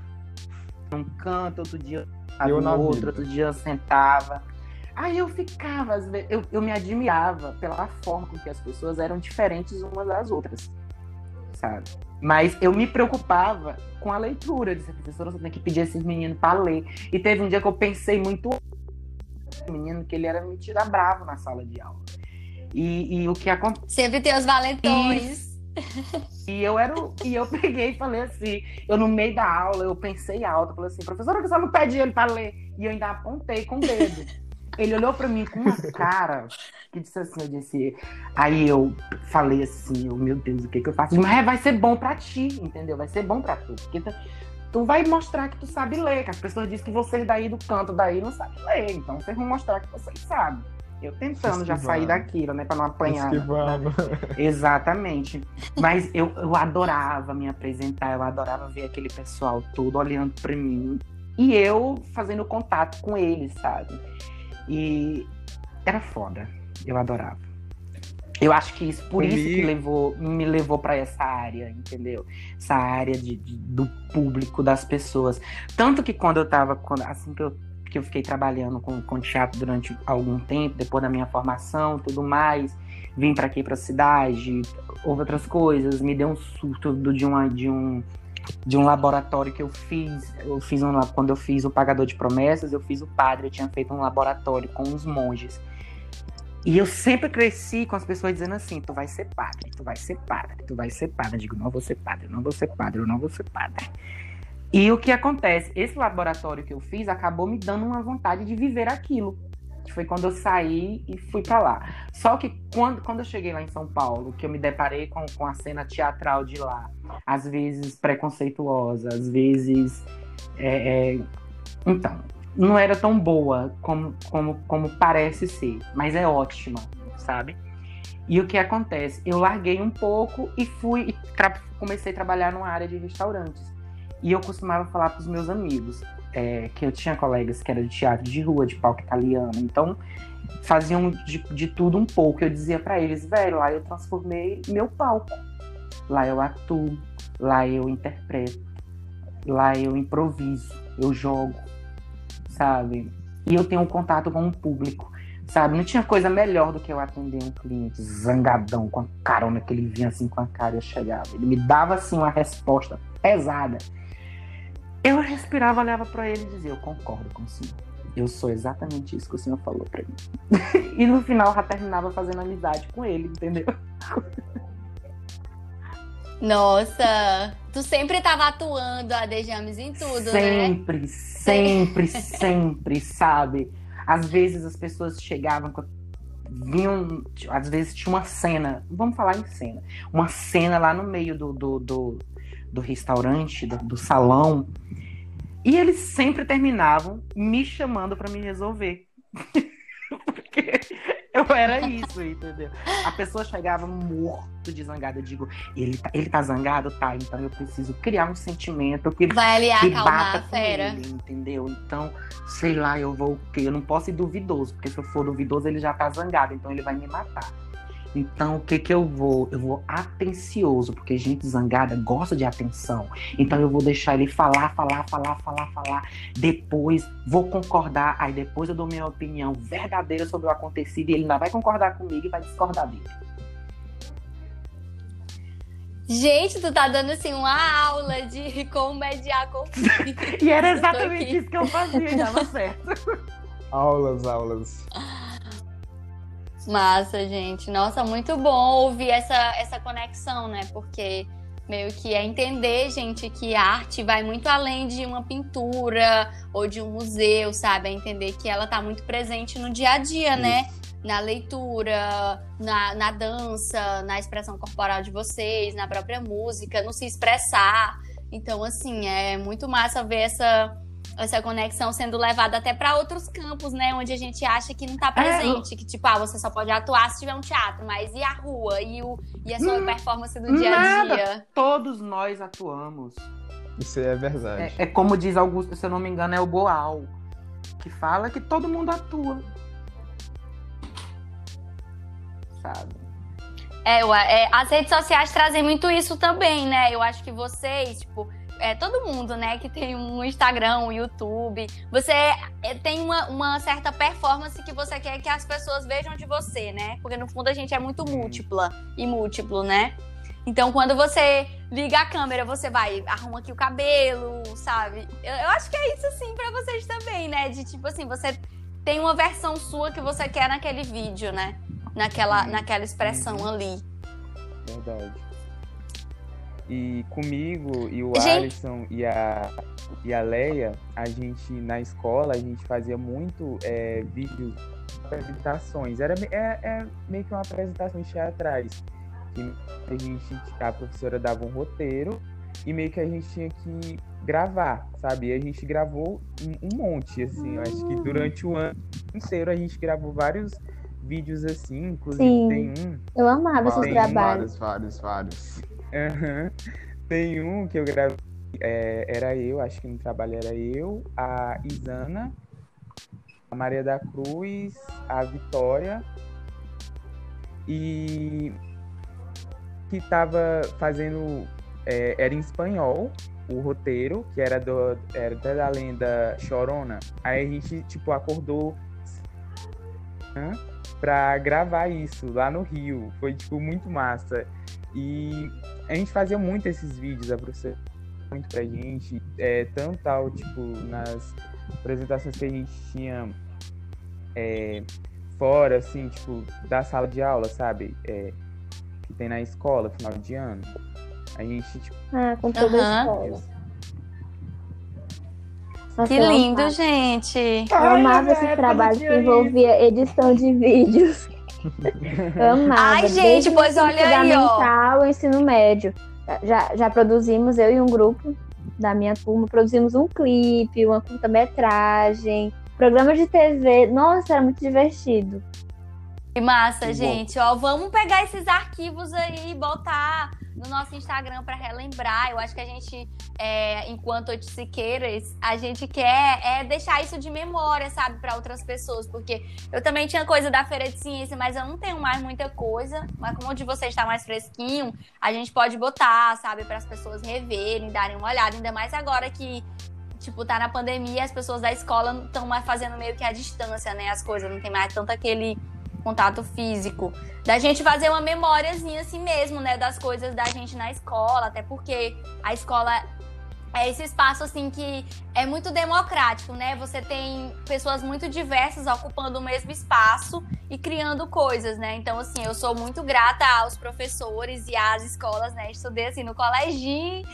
Speaker 2: num canto, outro dia eu no
Speaker 5: na
Speaker 2: outro,
Speaker 5: vida.
Speaker 2: outro dia eu sentava. Aí eu ficava, às vezes, eu, eu me admirava pela forma com que as pessoas eram diferentes umas das outras, sabe? Mas eu me preocupava com a leitura. Eu disse, professora, você tem que pedir esses meninos para ler. E teve um dia que eu pensei muito menino que ele era mentira bravo na sala de aula. E, e o que aconteceu.
Speaker 3: Sempre tem os valentões.
Speaker 2: E eu era. o- E eu peguei e falei assim, eu no meio da aula, eu pensei alto, falei assim, professora, que você não pede ele para ler. E eu ainda apontei com o dedo. Ele olhou para mim com uma cara que disse assim, eu disse. Aí eu falei assim, eu, meu Deus, o que que eu faço? Mas vai ser bom para ti, entendeu? Vai ser bom para tu. Porque tu, tu vai mostrar que tu sabe ler, que as pessoas dizem que vocês daí do canto daí não sabem ler. Então vocês vão mostrar que vocês sabem. Eu tentando já sair daquilo, né? Pra não apanhar.
Speaker 5: Esquivando.
Speaker 2: Exatamente. Mas eu, eu adorava me apresentar, eu adorava ver aquele pessoal todo olhando pra mim e eu fazendo contato com eles, sabe? E era foda. Eu adorava. Eu acho que isso, por
Speaker 1: Comigo-
Speaker 2: isso que levou, me levou para essa área, entendeu? Essa área de, de- do público, das pessoas. Tanto que quando eu tava, quando, assim que eu, que eu fiquei trabalhando com, com teatro durante algum tempo, depois da minha formação tudo mais, vim para aqui, pra cidade, houve outras coisas, me deu um surto do- de, uma, de um de um laboratório que eu fiz, eu fiz um, quando eu fiz o Pagador de Promessas, eu fiz o padre, eu tinha feito um laboratório com os monges. E eu sempre cresci com as pessoas dizendo assim: tu vai ser padre, tu vai ser padre, tu vai ser padre. Eu digo: não vou ser padre, não vou ser padre, eu não vou ser padre. E o que acontece? Esse laboratório que eu fiz acabou me dando uma vontade de viver aquilo. Foi quando eu saí e fui pra lá. Só que quando, quando eu cheguei lá em São Paulo, que eu me deparei com, com a cena teatral de lá, às vezes preconceituosa, às vezes. é, é, Então, não era tão boa como, como, como parece ser, mas é ótima, sabe? E o que acontece? Eu larguei um pouco e fui e comecei a trabalhar numa área de restaurantes. E eu costumava falar para os meus amigos é, que eu tinha colegas que eram de teatro de rua, de palco italiano, então faziam de, de tudo um pouco. Eu dizia para eles, velho, lá eu transformei meu palco. Lá eu atuo, lá eu interpreto, lá eu improviso, eu jogo, sabe? E eu tenho um contato com o público, sabe? Não tinha coisa melhor do que eu atender um cliente zangadão, com a carona que ele vinha assim com a cara e eu chegava. Ele me dava assim uma resposta pesada. Eu respirava, olhava para ele e dizia: Eu concordo com o senhor. Eu sou exatamente isso que o senhor falou para mim. <laughs> e no final já terminava fazendo amizade com ele, entendeu?
Speaker 3: Nossa, tu sempre tava atuando a Dejames em tudo, né?
Speaker 2: sempre, sempre, sempre, sabe? Às vezes as pessoas chegavam, vinham, às vezes tinha uma cena, vamos falar em cena, uma cena lá no meio do, do, do, do restaurante, do, do salão, e eles sempre terminavam me chamando para me resolver. <laughs> Porque eu era isso, entendeu? A pessoa chegava morto de zangada. Eu digo, ele tá, ele tá zangado? Tá, então eu preciso criar um sentimento que
Speaker 3: Vai ali
Speaker 2: que bata
Speaker 3: a
Speaker 2: com
Speaker 3: fera.
Speaker 2: ele, entendeu? Então, sei lá, eu vou o quê? Eu não posso ir duvidoso, porque se eu for duvidoso, ele já tá zangado, então ele vai me matar. Então, o que que eu vou? Eu vou atencioso, porque gente zangada gosta de atenção. Então, eu vou deixar ele falar, falar, falar, falar, falar. Depois, vou concordar. Aí, depois, eu dou minha opinião verdadeira sobre o acontecido. E ele ainda vai concordar comigo e vai discordar dele.
Speaker 3: Gente, tu tá dando assim uma aula de <laughs> como mediar conflito. <laughs>
Speaker 2: E era exatamente isso que eu fazia e dava certo.
Speaker 5: Aulas, aulas.
Speaker 3: Massa, gente. Nossa, muito bom ouvir essa, essa conexão, né? Porque meio que é entender, gente, que a arte vai muito além de uma pintura ou de um museu, sabe? É entender que ela tá muito presente no dia a dia, né? Na leitura, na, na dança, na expressão corporal de vocês, na própria música, no se expressar. Então, assim, é muito massa ver essa, essa conexão sendo levada até para outros campos, né? Onde a gente acha que não tá presente. Que, tipo, ah, você só pode atuar se tiver um teatro, mas e a rua? E, o, e a sua
Speaker 2: Hum,
Speaker 3: performance do dia a
Speaker 2: nada.
Speaker 3: dia?
Speaker 2: Todos nós atuamos.
Speaker 5: Isso é verdade.
Speaker 2: É, é como diz Augusto, se eu não me engano, é o Boal, que fala que todo mundo atua. Sabe?
Speaker 3: É, eu- é, as redes sociais trazem muito isso também, né? Eu acho que vocês, tipo, é, todo mundo, né, que tem um Instagram, um YouTube, você é, tem uma, uma certa performance que você quer que as pessoas vejam de você, né? Porque no fundo a gente é muito múltipla e múltiplo, né? Então, quando você liga a câmera, você vai, arruma aqui o cabelo, sabe? Eu, eu acho que é isso, assim, pra vocês também, né? De tipo assim, você tem uma versão sua que você quer naquele vídeo, né? Naquela, naquela expressão ali.
Speaker 1: Verdade. E comigo e o
Speaker 3: Gente-
Speaker 1: Alisson e a, e a Leia, a gente, na escola, a gente fazia muito é, vídeos, apresentações. Era, é, é meio que uma apresentação teatrais. Que a gente, a professora dava um roteiro e meio que a gente tinha que gravar, sabe? E a gente gravou um, um monte, assim. Eu acho que durante o ano inteiro a gente gravou vários vídeos assim, inclusive
Speaker 4: Sim.
Speaker 1: tem um
Speaker 4: Eu amava esses trabalhos.
Speaker 5: Vários, vários, vários.
Speaker 1: Aham. Tem um que eu gravei. é, era eu, acho que no trabalho era eu, a Isana, a Maria da Cruz, a Vitória e que estava fazendo é, era em espanhol o roteiro, que era do era da lenda Chorona. Aí a gente tipo acordou né, para gravar isso lá no Rio. Foi tipo muito massa. E a gente fazia muito esses vídeos, a professora muito pra gente, é, tanto tal, tipo, nas apresentações que a gente tinha é, fora, assim, tipo, da sala de aula, sabe? É, que tem na escola, final de ano. A gente, tipo.
Speaker 4: Ah, com toda a escola.
Speaker 3: Nossa, que lindo, amava. gente!
Speaker 4: Eu amava esse trabalho que envolvia edição de vídeos. Eu amava.
Speaker 3: Ai, gente, pois olha aí,
Speaker 4: ó. o ensino médio. Já, já produzimos, eu e um grupo da minha turma, produzimos um clipe, uma curta-metragem, programa de TV. Nossa, era muito divertido.
Speaker 3: Que massa, que gente. Ó, vamos pegar esses arquivos aí e botar no nosso Instagram para relembrar. Eu acho que a gente, é, enquanto oiticiqueiras, a gente quer é, deixar isso de memória, sabe, para outras pessoas. Porque eu também tinha coisa da Feira de Ciência, mas eu não tenho mais muita coisa. Mas como o de vocês está mais fresquinho, a gente pode botar, sabe, para as pessoas reverem, darem uma olhada. Ainda mais agora que tipo, tá na pandemia, as pessoas da escola estão mais fazendo meio que a distância, né? As coisas, não tem mais tanto aquele contato físico. Da gente fazer uma memóriazinha assim mesmo, né? Das coisas da gente na escola, até porque a escola é esse espaço assim que é muito democrático, né? Você tem pessoas muito diversas ocupando o mesmo espaço e criando coisas, né? Então, assim, eu sou muito grata aos professores e às escolas, né? Estudei assim no colégio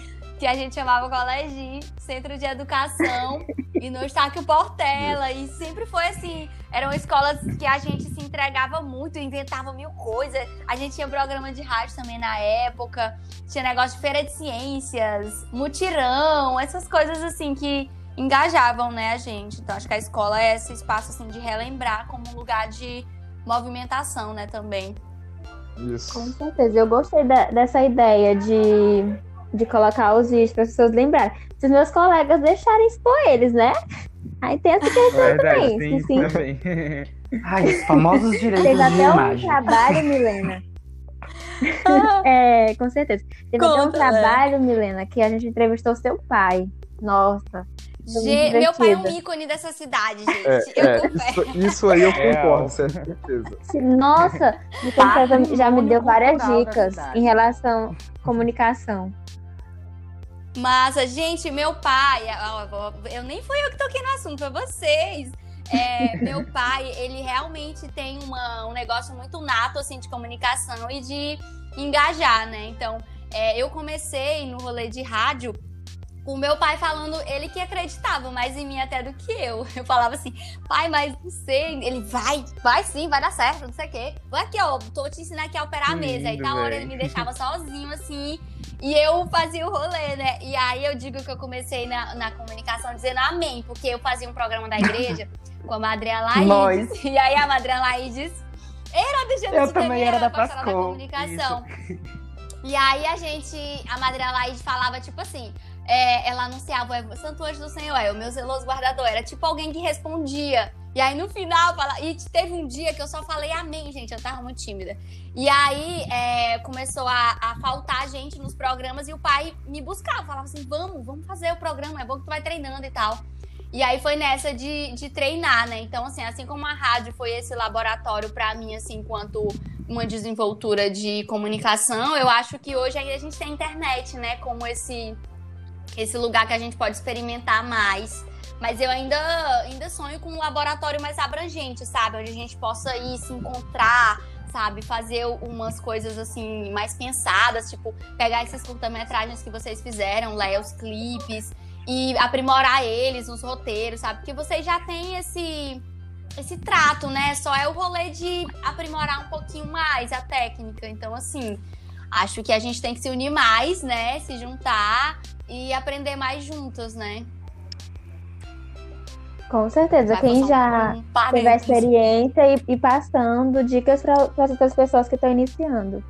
Speaker 3: que a gente chamava Colégio Centro de Educação, e no Estáquio Portela. E sempre foi assim: eram escolas que a gente se entregava muito, inventava mil coisas. A gente tinha programa de rádio também na época, tinha negócio de feira de ciências, mutirão, essas coisas assim que engajavam, né, a gente. Então acho que a escola é esse espaço assim de relembrar como um lugar de movimentação, né, também.
Speaker 4: Isso. Com certeza. Eu gostei da, dessa ideia de de colocar os vídeos para as pessoas lembrarem. Se os meus colegas deixarem expor eles, né? Aí tem essa questão Verdade, também. Sim, sim. também. <laughs>
Speaker 2: Ai, os famosos direitos
Speaker 4: Teve
Speaker 2: até
Speaker 4: um trabalho, Milena. <laughs> é, com certeza. Teve Conta, até um trabalho, Milena, que a gente entrevistou seu pai. Nossa.
Speaker 3: Meu pai é um ícone dessa cidade, gente. É, é,
Speaker 5: isso, isso, aí eu concordo, é. certeza.
Speaker 4: Nossa, <laughs> você já me deu várias dicas em relação à comunicação.
Speaker 3: Massa, gente, meu pai, eu nem fui eu que toquei no assunto, foi vocês. É, <laughs> meu pai, ele realmente tem uma, um negócio muito nato assim de comunicação e de engajar, né? Então, é, eu comecei no rolê de rádio o meu pai falando, ele que acreditava mais em mim até do que eu. <laughs> Eu falava assim, pai, mas não sei. Ele vai, vai sim, vai dar certo, não sei o quê. Vou aqui, ó, tô te ensinando aqui a operar a mesa. Aí da hora ele me deixava sozinho, assim, e eu fazia o rolê, né? E aí eu digo que eu comecei na, na comunicação dizendo amém, porque eu fazia um programa da igreja <laughs> com a Madre Laídes. E aí a Madre Laídes era de Jesus
Speaker 2: Eu também era da Pascal. da
Speaker 3: comunicação. E aí a gente, a Madre Laíde falava tipo assim, é, ela anunciava Santo Anjo do Senhor, é o meu zeloso guardador. Era tipo alguém que respondia. E aí no final, fala... e teve um dia que eu só falei amém, gente, eu tava muito tímida. E aí é, começou a, a, faltar gente nos programas e o pai me buscava, falava assim: vamos, vamos fazer o programa, é bom que tu vai treinando e tal. E aí foi nessa de, de treinar, né? Então, assim, assim como a rádio foi esse laboratório para mim, assim, enquanto uma desenvoltura de comunicação, eu acho que hoje aí a gente tem a internet, né? Como esse esse lugar que a gente pode experimentar mais. Mas eu ainda, ainda sonho com um laboratório mais abrangente, sabe? Onde a gente possa ir se encontrar, sabe? Fazer umas coisas assim mais pensadas, tipo, pegar esses curta-metragens que vocês fizeram, ler os clipes e aprimorar eles, os roteiros, sabe? Porque vocês já têm esse esse trato, né? Só é o rolê de aprimorar um pouquinho mais a técnica. Então, assim, acho que a gente tem que se unir mais, né? Se juntar e aprender mais juntos, né?
Speaker 4: Com certeza. Vai Quem já um teve a experiência e, e passando dicas para as outras pessoas que estão iniciando.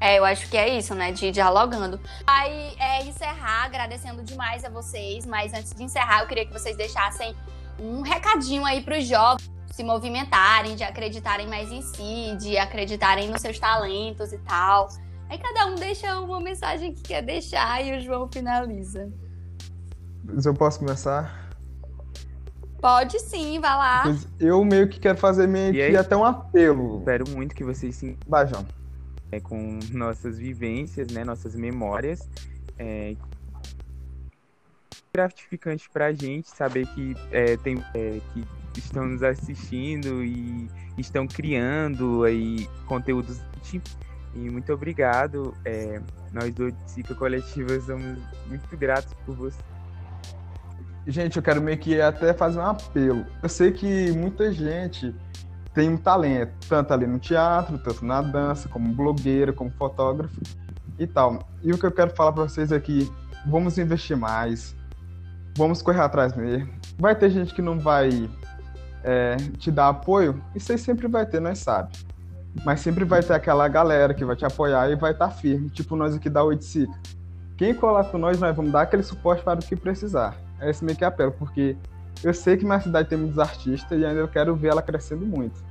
Speaker 3: É, eu acho que é isso, né? De ir dialogando. Aí, é encerrar, agradecendo demais a vocês. Mas antes de encerrar, eu queria que vocês deixassem um recadinho aí para os jovens se movimentarem, de acreditarem mais em si, de acreditarem nos seus talentos e tal. Aí cada um deixa uma mensagem que quer deixar e o João finaliza.
Speaker 5: Mas eu posso começar?
Speaker 3: Pode sim, vai lá.
Speaker 5: Pois Eu meio que quero fazer meio
Speaker 1: E aí?
Speaker 5: que até um apelo.
Speaker 1: Espero muito que vocês se
Speaker 5: João.
Speaker 1: é, com nossas vivências, né, nossas memórias. É gratificante pra gente saber que é, tem é, que estão nos assistindo e estão criando aí conteúdos e muito obrigado. É, nós do Cica Coletiva somos muito gratos por você.
Speaker 5: Gente, eu quero meio que até fazer um apelo. Eu sei que muita gente tem um talento, tanto ali no teatro, tanto na dança, como blogueira, como fotógrafo e tal. E o que eu quero falar para vocês é que vamos investir mais, vamos correr atrás mesmo. Vai ter gente que não vai é, te dar apoio, isso aí sempre vai ter, nós sabe. Mas sempre vai ter aquela galera que vai te apoiar e vai estar firme, tipo nós aqui da Oiticica. Quem colar com nós, nós vamos dar aquele suporte para o que precisar. É esse meio que apelo, porque eu sei que minha cidade tem muitos artistas e ainda eu quero ver ela crescendo muito.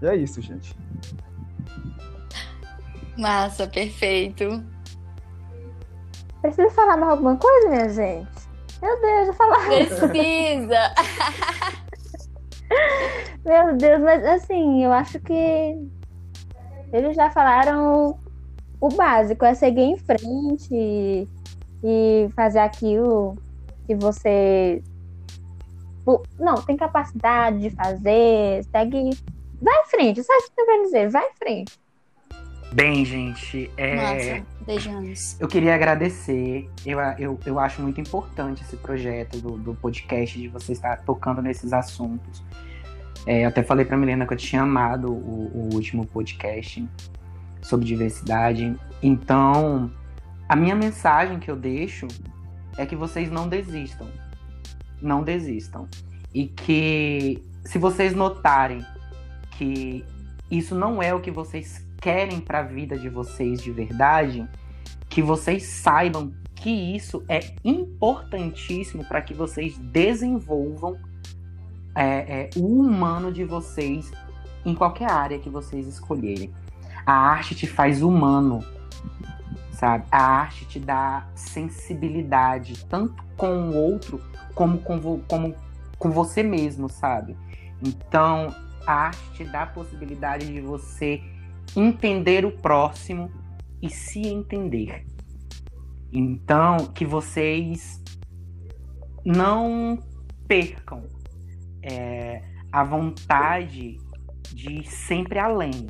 Speaker 5: E é isso, gente.
Speaker 3: Massa, perfeito.
Speaker 4: Precisa falar mais alguma coisa, minha gente? Meu Deus, eu falar.
Speaker 3: Precisa. <laughs>
Speaker 4: Meu Deus, mas assim, eu acho que eles já falaram o básico, é seguir em frente e, e fazer aquilo que você não tem capacidade de fazer, segue, vai em frente, sabe o que eu quero dizer? Vai em frente.
Speaker 2: Bem, gente, é,
Speaker 3: Massa, beijamos.
Speaker 2: eu queria agradecer. Eu, eu, eu acho muito importante esse projeto do, do podcast, de você estar tocando nesses assuntos. É, até falei pra Milena que eu tinha amado o, o último podcast sobre diversidade. Então, a minha mensagem que eu deixo é que vocês não desistam. Não desistam. E que se vocês notarem que isso não é o que vocês querem para a vida de vocês de verdade, que vocês saibam que isso é importantíssimo para que vocês desenvolvam é, é, o humano de vocês em qualquer área que vocês escolherem. A arte te faz humano, sabe? A arte te dá sensibilidade, tanto com o outro como com, vo- como com você mesmo, sabe? Então, a arte te dá a possibilidade de você entender o próximo e se entender. Então, que vocês não percam é, a vontade de ir sempre além.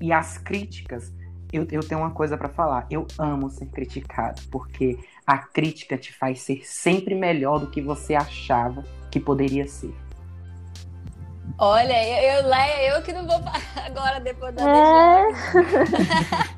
Speaker 2: E as críticas, eu, eu tenho uma coisa para falar. Eu amo ser criticado, porque a crítica te faz ser sempre melhor do que você achava que poderia ser.
Speaker 3: Olha, eu, eu, Leia, eu que não vou <laughs> falar agora depois da
Speaker 4: É. <laughs>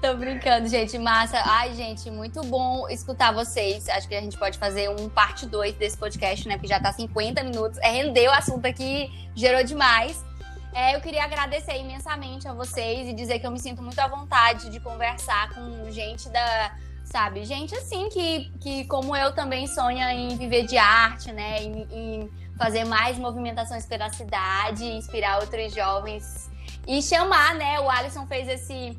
Speaker 3: Tô brincando, gente. Massa. Ai, gente, muito bom escutar vocês. Acho que a gente pode fazer um parte 2 desse podcast, né? Porque já tá 50 minutos. É, rendeu o assunto aqui, gerou demais. É, eu queria agradecer imensamente a vocês e dizer que eu me sinto muito à vontade de conversar com gente da. Sabe, gente assim que, que como eu também sonha em viver de arte, né? Em, em fazer mais movimentações pela cidade, inspirar outros jovens e chamar, né? O Alisson fez esse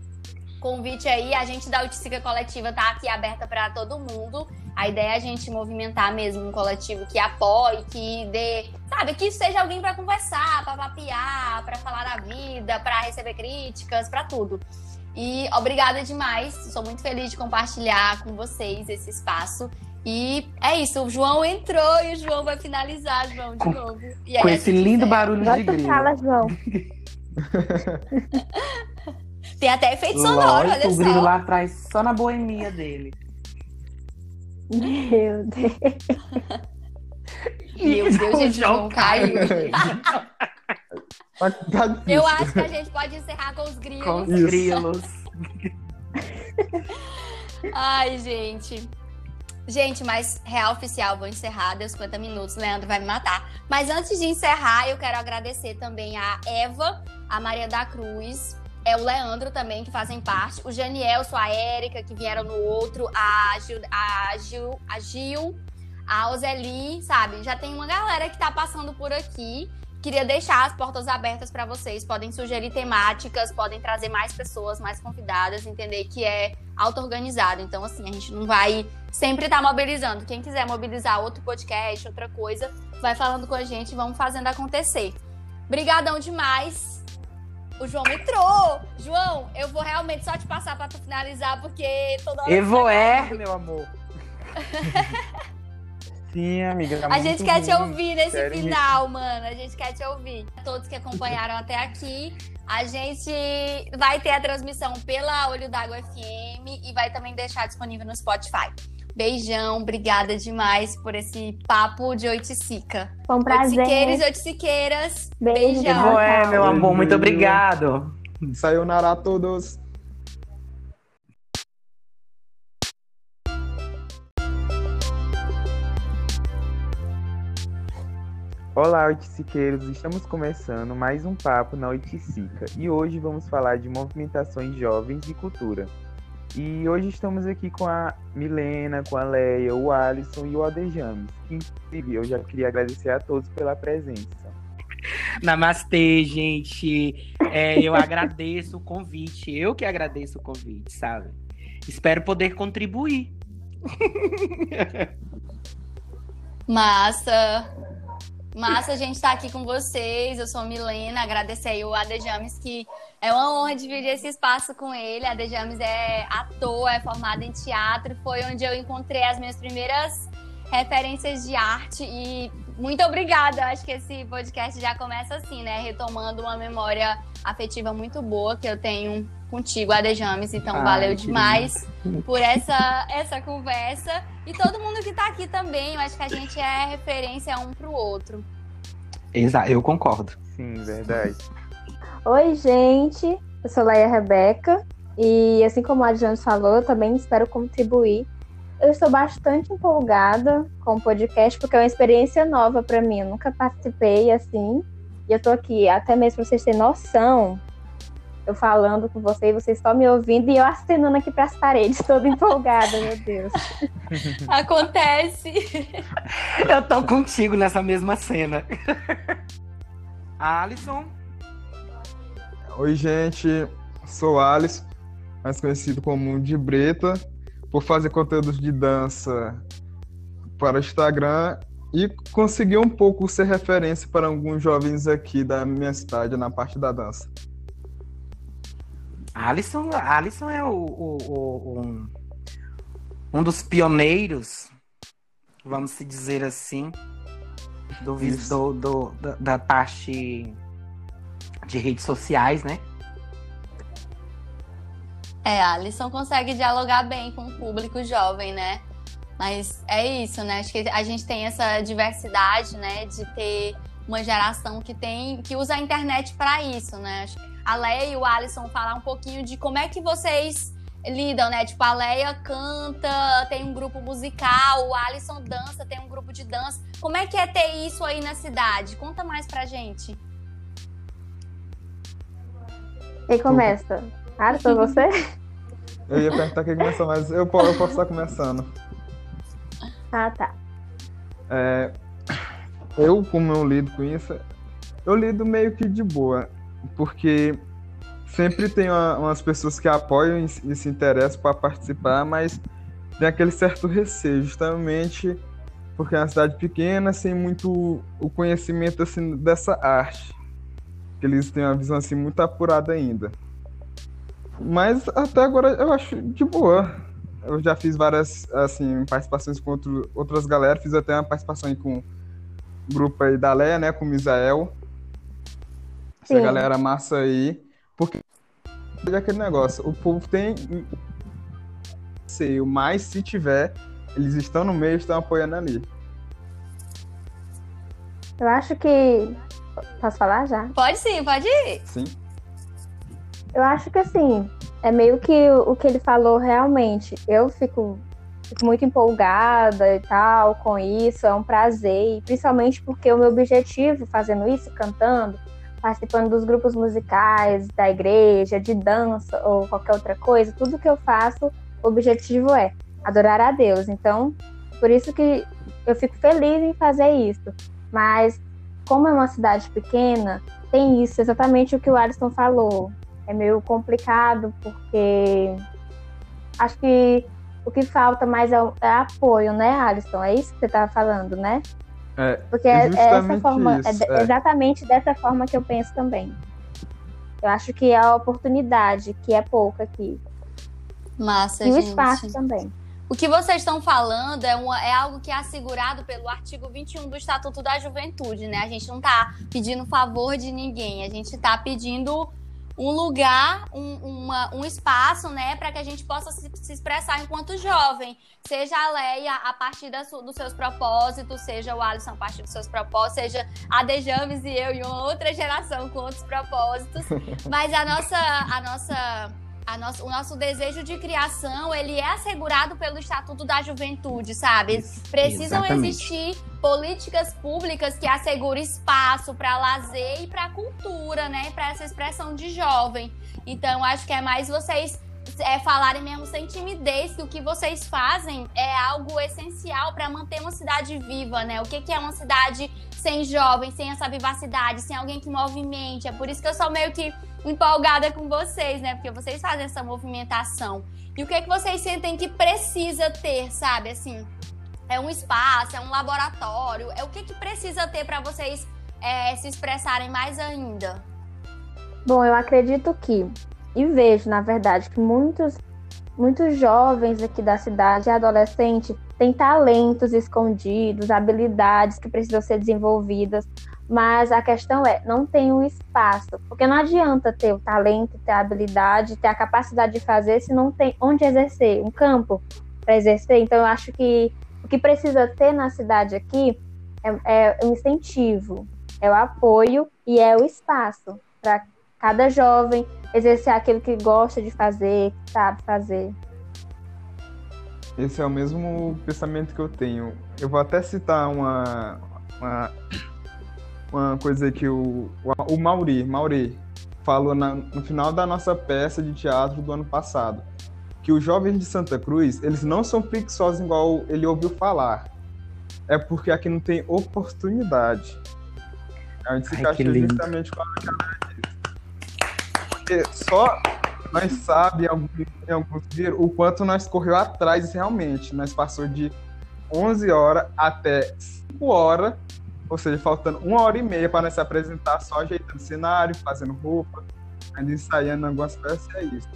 Speaker 3: convite aí, a gente da Uticica Coletiva tá aqui aberta para todo mundo. A ideia é a gente movimentar mesmo um coletivo que apoie, que dê, sabe, que seja alguém para conversar, para papiar, para falar da vida, para receber críticas, para tudo. E obrigada demais, sou muito feliz de compartilhar com vocês esse espaço. E é isso, o João entrou e o João vai finalizar, João, de
Speaker 2: Com-
Speaker 3: novo. E aí
Speaker 2: Com esse lindo barulho de grilo.
Speaker 4: fala, João. <laughs>
Speaker 3: Tem até efeito sonoro,
Speaker 2: Lógico,
Speaker 3: olha
Speaker 2: o grilo
Speaker 3: só.
Speaker 2: lá atrás, só na boemia dele.
Speaker 4: Meu Deus. <laughs>
Speaker 3: Meu Deus, gente, o João caiu. Eu acho que a gente pode encerrar com os grilos.
Speaker 2: Com os grilos.
Speaker 3: Ai, gente. Gente, mas real oficial, vou encerrar, deu 50 minutos, Leandro vai me matar. Mas antes de encerrar, eu quero agradecer também a Eva, a Maria da Cruz, é o Leandro também, que fazem parte, o Janiel, a Érica, que vieram no outro, a Gil, a Gil, a Gil, a Ozeli, sabe? Já tem uma galera que tá passando por aqui. Queria deixar as portas abertas para vocês. Podem sugerir temáticas, podem trazer mais pessoas, mais convidadas, entender que é auto-organizado. Então, assim, a gente não vai sempre estar tá mobilizando. Quem quiser mobilizar outro podcast, outra coisa, vai falando com a gente e vamos fazendo acontecer. Obrigadão demais. O João entrou. João, eu vou realmente só te passar para tu finalizar, porque toda hora.
Speaker 2: Evo é, meu amor. <laughs>
Speaker 1: Sim, amiga.
Speaker 3: Tá a gente quer ruim. te ouvir nesse Sério final, mano. A gente quer te ouvir. Todos que acompanharam até aqui, a gente vai ter a transmissão pela Olho d'Água FM e vai também deixar disponível no Spotify. Beijão, obrigada demais por esse papo de oiticica.
Speaker 4: Foi um prazer.
Speaker 3: Oiticiqueiros e oiticiqueiras.
Speaker 4: Beijo.
Speaker 3: Beijão.
Speaker 2: É, meu amor, muito obrigado.
Speaker 5: Saiu a todos.
Speaker 1: Olá, oiticiqueiros! Estamos começando mais um papo na Oiticica e hoje vamos falar de movimentações jovens e cultura. E hoje estamos aqui com a Milena, com a Leia, o Alisson e o Aldejames. Inclusive, eu já queria agradecer a todos pela presença.
Speaker 2: Namastê, gente. É, eu agradeço o convite. Eu que agradeço o convite, sabe? Espero poder contribuir.
Speaker 3: Massa! Massa a gente estar tá aqui com vocês. Eu sou Milena, agradecer aí o Adejames, que é uma honra dividir esse espaço com ele. Adejames é ator, é formado em teatro, foi onde eu encontrei as minhas primeiras referências de arte e muito obrigada. Acho que esse podcast já começa assim, né? Retomando uma memória afetiva muito boa que eu tenho contigo, Adejames. Então, ah, valeu demais por essa, essa conversa. E todo mundo que está aqui também, eu acho que a gente é referência um para o outro.
Speaker 2: Exato, eu concordo.
Speaker 1: Sim, verdade.
Speaker 4: Oi, gente. Eu sou Leia Rebeca. E assim como a Adjane falou, eu também espero contribuir eu estou bastante empolgada com o podcast, porque é uma experiência nova para mim. Eu nunca participei assim. E eu estou aqui, até mesmo para vocês terem noção, eu falando com vocês, vocês estão me ouvindo e eu acenando aqui para as paredes, toda empolgada, meu Deus. <laughs>
Speaker 3: Acontece.
Speaker 2: Eu tô contigo nessa mesma cena. Alisson.
Speaker 5: Oi, gente. Sou Alisson, mais conhecido como de Breta por fazer conteúdos de dança para o Instagram e conseguir um pouco ser referência para alguns jovens aqui da minha cidade na parte da dança.
Speaker 2: Alisson, Alisson é o, o, o, um, um dos pioneiros, vamos se dizer assim, do, do, do da, da parte de redes sociais, né?
Speaker 3: É, a Alisson consegue dialogar bem com o público jovem, né? Mas é isso, né? Acho que a gente tem essa diversidade, né? De ter uma geração que tem que usa a internet para isso, né? A Leia e o Alisson falar um pouquinho de como é que vocês lidam, né? Tipo, a Leia canta, tem um grupo musical, o Alisson dança, tem um grupo de dança. Como é que é ter isso aí na cidade? Conta mais pra gente.
Speaker 4: Quem começa? Foi você?
Speaker 5: Eu ia perguntar quem começou, mas eu, eu posso estar começando.
Speaker 4: Ah, tá.
Speaker 5: É, eu, como eu lido com isso, eu lido meio que de boa, porque sempre tem uma, umas pessoas que apoiam e, e se interessam para participar, mas tem aquele certo receio, justamente porque é uma cidade pequena, sem muito o conhecimento assim, dessa arte. Que eles têm uma visão assim muito apurada ainda. Mas até agora eu acho de boa. Eu já fiz várias assim, participações com outro, outras galera. Fiz até uma participação com o grupo aí da Leia, né? Com o Misael. Essa Sim. galera massa aí. Porque é aquele negócio, o povo tem sei, mas se tiver, eles estão no meio, estão apoiando ali.
Speaker 4: Eu acho que. Posso falar já?
Speaker 3: Pode sim, pode ir.
Speaker 5: Sim.
Speaker 4: Eu acho que assim, é meio que o que ele falou realmente. Eu fico, muito empolgada e tal com isso, é um prazer, e principalmente porque o meu objetivo fazendo isso, cantando, participando dos grupos musicais, da igreja, de dança ou qualquer outra coisa, tudo que eu faço, o objetivo é adorar a Deus. Então, por isso que eu fico feliz em fazer isso. Mas, como é uma cidade pequena, tem isso, exatamente o que o Alisson falou. É meio complicado, porque acho que o que falta mais é, é apoio, né, Alisson? É isso que você estava falando, né?
Speaker 5: É,
Speaker 4: Porque é, é essa forma,
Speaker 5: isso,
Speaker 4: é,
Speaker 5: é.
Speaker 4: exatamente dessa forma que eu penso também. Eu acho que é a oportunidade, que é pouca aqui.
Speaker 3: Massa,
Speaker 4: e o
Speaker 3: gente.
Speaker 4: espaço também.
Speaker 3: O que vocês estão falando é, uma, é algo que é assegurado pelo artigo 21 do Estatuto da Juventude, né? A gente não está pedindo favor de ninguém, a gente está pedindo um lugar, um, uma, um espaço, né, para que a gente possa se, se, expressar enquanto jovem. Seja a Leia a partir das, dos seus propósitos, seja o Alisson a partir dos seus propósitos, seja a Dejames e eu e uma outra geração com outros propósitos. <laughs> Mas a nossa, a nossa nosso, o nosso desejo de criação ele é assegurado pelo Estatuto da Juventude, sabe?
Speaker 2: Isso,
Speaker 3: Precisam
Speaker 2: exatamente.
Speaker 3: existir políticas públicas que assegurem espaço para lazer e para cultura, né? Para essa expressão de jovem. Então, acho que é mais vocês é, falarem mesmo sem timidez que o que vocês fazem é algo essencial para manter uma cidade viva, né? O que, que é uma cidade sem jovens, sem essa vivacidade, sem alguém que movimente? É por isso que eu sou meio que empolgada com vocês, né? Porque vocês fazem essa movimentação. E o que é que vocês sentem que precisa ter, sabe? Assim, é um espaço, é um laboratório. É o que que precisa ter para vocês é, se expressarem mais ainda?
Speaker 4: Bom, eu acredito que e vejo, na verdade, que muitos muitos jovens aqui da cidade, adolescente, têm talentos escondidos, habilidades que precisam ser desenvolvidas, mas a questão é, não tem um espaço, porque não adianta ter o talento, ter a habilidade, ter a capacidade de fazer se não tem onde exercer, um campo para exercer. Então, eu acho que o que precisa ter na cidade aqui é, é um incentivo, é o apoio e é o espaço para cada jovem exercer aquilo que gosta de fazer, que sabe fazer.
Speaker 5: Esse é o mesmo pensamento que eu tenho. Eu vou até citar uma, uma, uma coisa que o, o Mauri, Mauri falou na, no final da nossa peça de teatro do ano passado. Que os jovens de Santa Cruz, eles não são preguiçosos igual ele ouviu falar. É porque aqui não tem oportunidade. A gente se
Speaker 2: Ai, que
Speaker 5: encaixa
Speaker 2: lindo.
Speaker 5: justamente com a cara disso. Porque só nós sabemos, em alguns, dias, o quanto nós correu atrás realmente. Nós passou de 11 horas até 5 horas, ou seja, faltando uma hora e meia para nós se apresentar, só ajeitando cenário, fazendo roupa, ainda ensaiando algumas peças, é isso.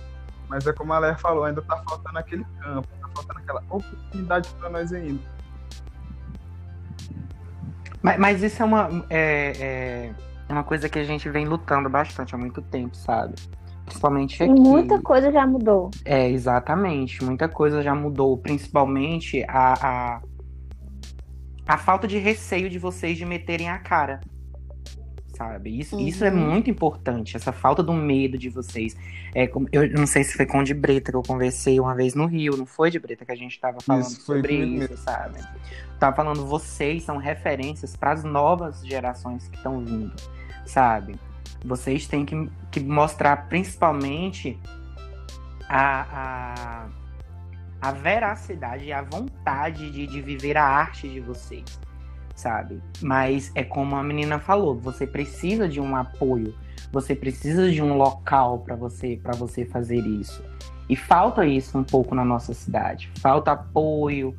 Speaker 5: Mas é como a Léa falou, ainda tá faltando aquele campo, tá faltando aquela oportunidade para nós ainda.
Speaker 2: Mas, mas isso é uma, é, é uma coisa que a gente vem lutando bastante há muito tempo, sabe? Principalmente
Speaker 4: E
Speaker 2: aqui.
Speaker 4: muita coisa já mudou.
Speaker 2: É, exatamente. Muita coisa já mudou. Principalmente a, a, a falta de receio de vocês de meterem a cara. Sabe? Isso, isso é
Speaker 3: Uhum.
Speaker 2: muito importante. Essa falta do medo de vocês. É, como- eu não sei se foi com o de Breta que eu conversei uma vez no Rio. Não foi de Breta que a gente tava falando
Speaker 5: Isso, foi
Speaker 2: sobre isso,
Speaker 5: mesmo.
Speaker 2: sabe? Tava falando, vocês são referências para as novas gerações que estão vindo, sabe? Vocês têm que, que mostrar principalmente a, a, a veracidade e a vontade de, de viver a arte de vocês, sabe? Mas é como a menina falou, você precisa de um apoio, você precisa de um local para você para você fazer isso. E falta isso um pouco na nossa cidade. Falta apoio,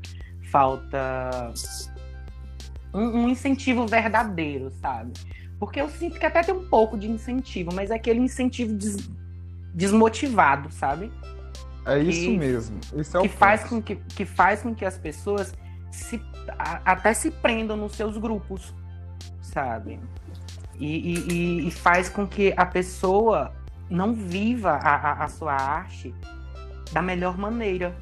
Speaker 2: falta um, um incentivo verdadeiro, sabe? Porque eu sinto que até tem um pouco de incentivo, mas é aquele incentivo des- desmotivado, sabe?
Speaker 5: É isso
Speaker 2: Que-
Speaker 5: mesmo. Isso é
Speaker 2: que
Speaker 5: o
Speaker 2: faz
Speaker 5: ponto.
Speaker 2: com que, que faz com que as pessoas se, a- até se prendam nos seus grupos, sabe? E, e- e- faz com que a pessoa não viva a, a- a sua arte da melhor maneira.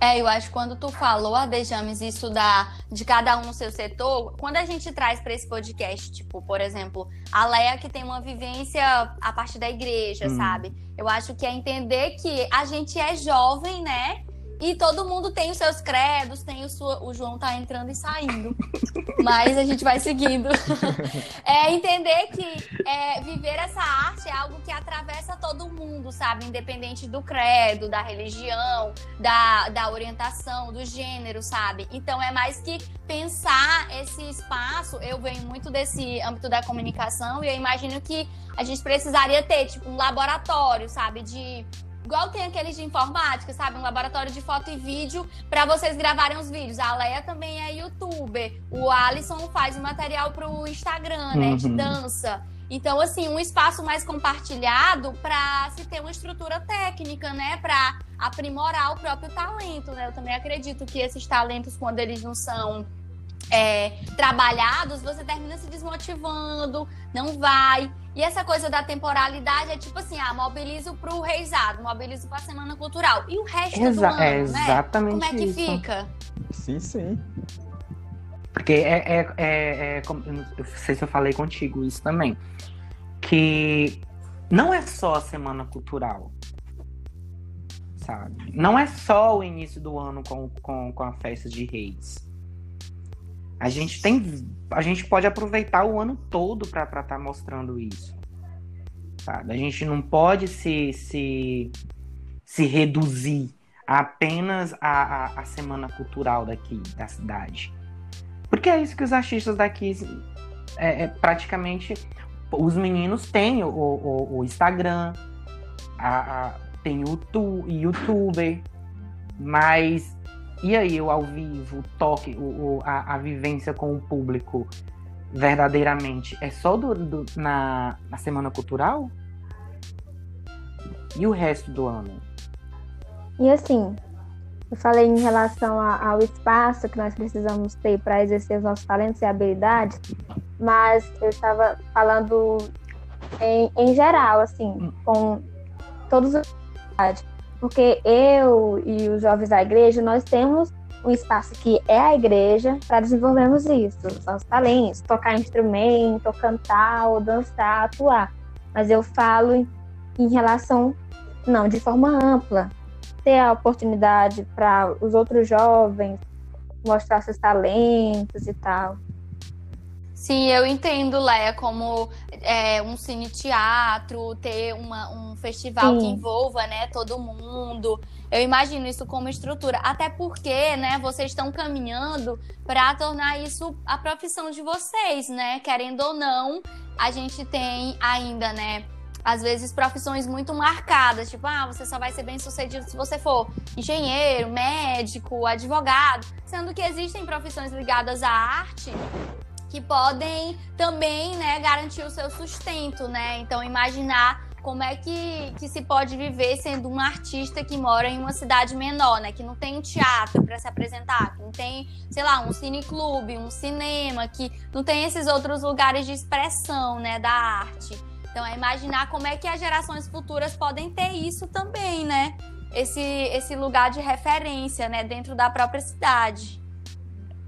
Speaker 3: É, eu acho que quando tu falou, Adejames, isso da, de cada um no seu setor, quando a gente traz para esse podcast, tipo, por exemplo, a Leia que tem uma vivência a partir da igreja,
Speaker 2: Hum.
Speaker 3: sabe? Eu acho que é entender que a gente é jovem, né? E todo mundo tem os seus credos, tem o sua. O João tá entrando e saindo. Mas a gente vai seguindo. <laughs> é entender que é, viver essa arte é algo que atravessa todo mundo, sabe? Independente do credo, da religião, da, da orientação, do gênero, sabe? Então é mais que pensar esse espaço. Eu venho muito desse âmbito da comunicação e eu imagino que a gente precisaria ter, tipo, um laboratório, sabe? De Igual tem aqueles de informática, sabe? Um laboratório de foto e vídeo para vocês gravarem os vídeos. A Leia também é youtuber. O Alisson faz o material pro Instagram, né? Uhum. De dança. Então, assim, um espaço mais compartilhado para se ter uma estrutura técnica, né? Para aprimorar o próprio talento, né? Eu também acredito que esses talentos, quando eles não são é, trabalhados, você termina se desmotivando, não vai. E essa coisa da temporalidade é tipo assim, ah, mobilizo pro reizado, mobilizo pra semana cultural. E o resto Exa do ano, é
Speaker 2: exatamente
Speaker 3: né? Como é que
Speaker 2: isso.
Speaker 3: fica?
Speaker 5: Sim, sim.
Speaker 2: Porque é, é, é, é como, eu não sei se eu falei contigo isso também, que não é só a semana cultural, sabe? Não é só o início do ano com, com, com a festa de reis a gente tem. A gente pode aproveitar o ano todo para estar tá mostrando isso. Sabe? A gente não pode se, se, se reduzir apenas a, a semana cultural daqui, da cidade. Porque é isso que os artistas daqui é, é praticamente. Os meninos têm o, o, o Instagram, a, a, tem o youtuber, mas e aí, o ao vivo, o toque, o, o a, a, vivência com o público verdadeiramente é só do, do, na, na semana cultural? E o resto do ano?
Speaker 4: E assim, eu falei em relação a, ao espaço que nós precisamos ter para exercer os nossos talentos e habilidades, mas eu estava falando em, em geral, assim, hum. com todos os porque eu e os jovens da igreja, nós temos um espaço que é a igreja para desenvolvermos isso, os nossos talentos, tocar instrumento, cantar, ou dançar, atuar. Mas eu falo em, em relação, não, de forma ampla, ter a oportunidade para os outros jovens mostrar seus talentos e tal.
Speaker 3: Sim, eu entendo, Leia, como é, um cine-teatro, ter uma, um festival Sim. que envolva né, todo mundo. Eu imagino isso como estrutura. Até porque, né, vocês estão caminhando para tornar isso a profissão de vocês, né? Querendo ou não, a gente tem ainda, né? Às vezes profissões muito marcadas, tipo, ah, você só vai ser bem sucedido se você for engenheiro, médico, advogado, sendo que existem profissões ligadas à arte que podem também né, garantir o seu sustento, né? Então, imaginar como é que, que se pode viver sendo um artista que mora em uma cidade menor, né? Que não tem teatro para se apresentar, que não tem, sei lá, um cineclube, um cinema, que não tem esses outros lugares de expressão, né, da arte. Então, é imaginar como é que as gerações futuras podem ter isso também, né? Esse, esse lugar de referência, né, dentro da própria cidade.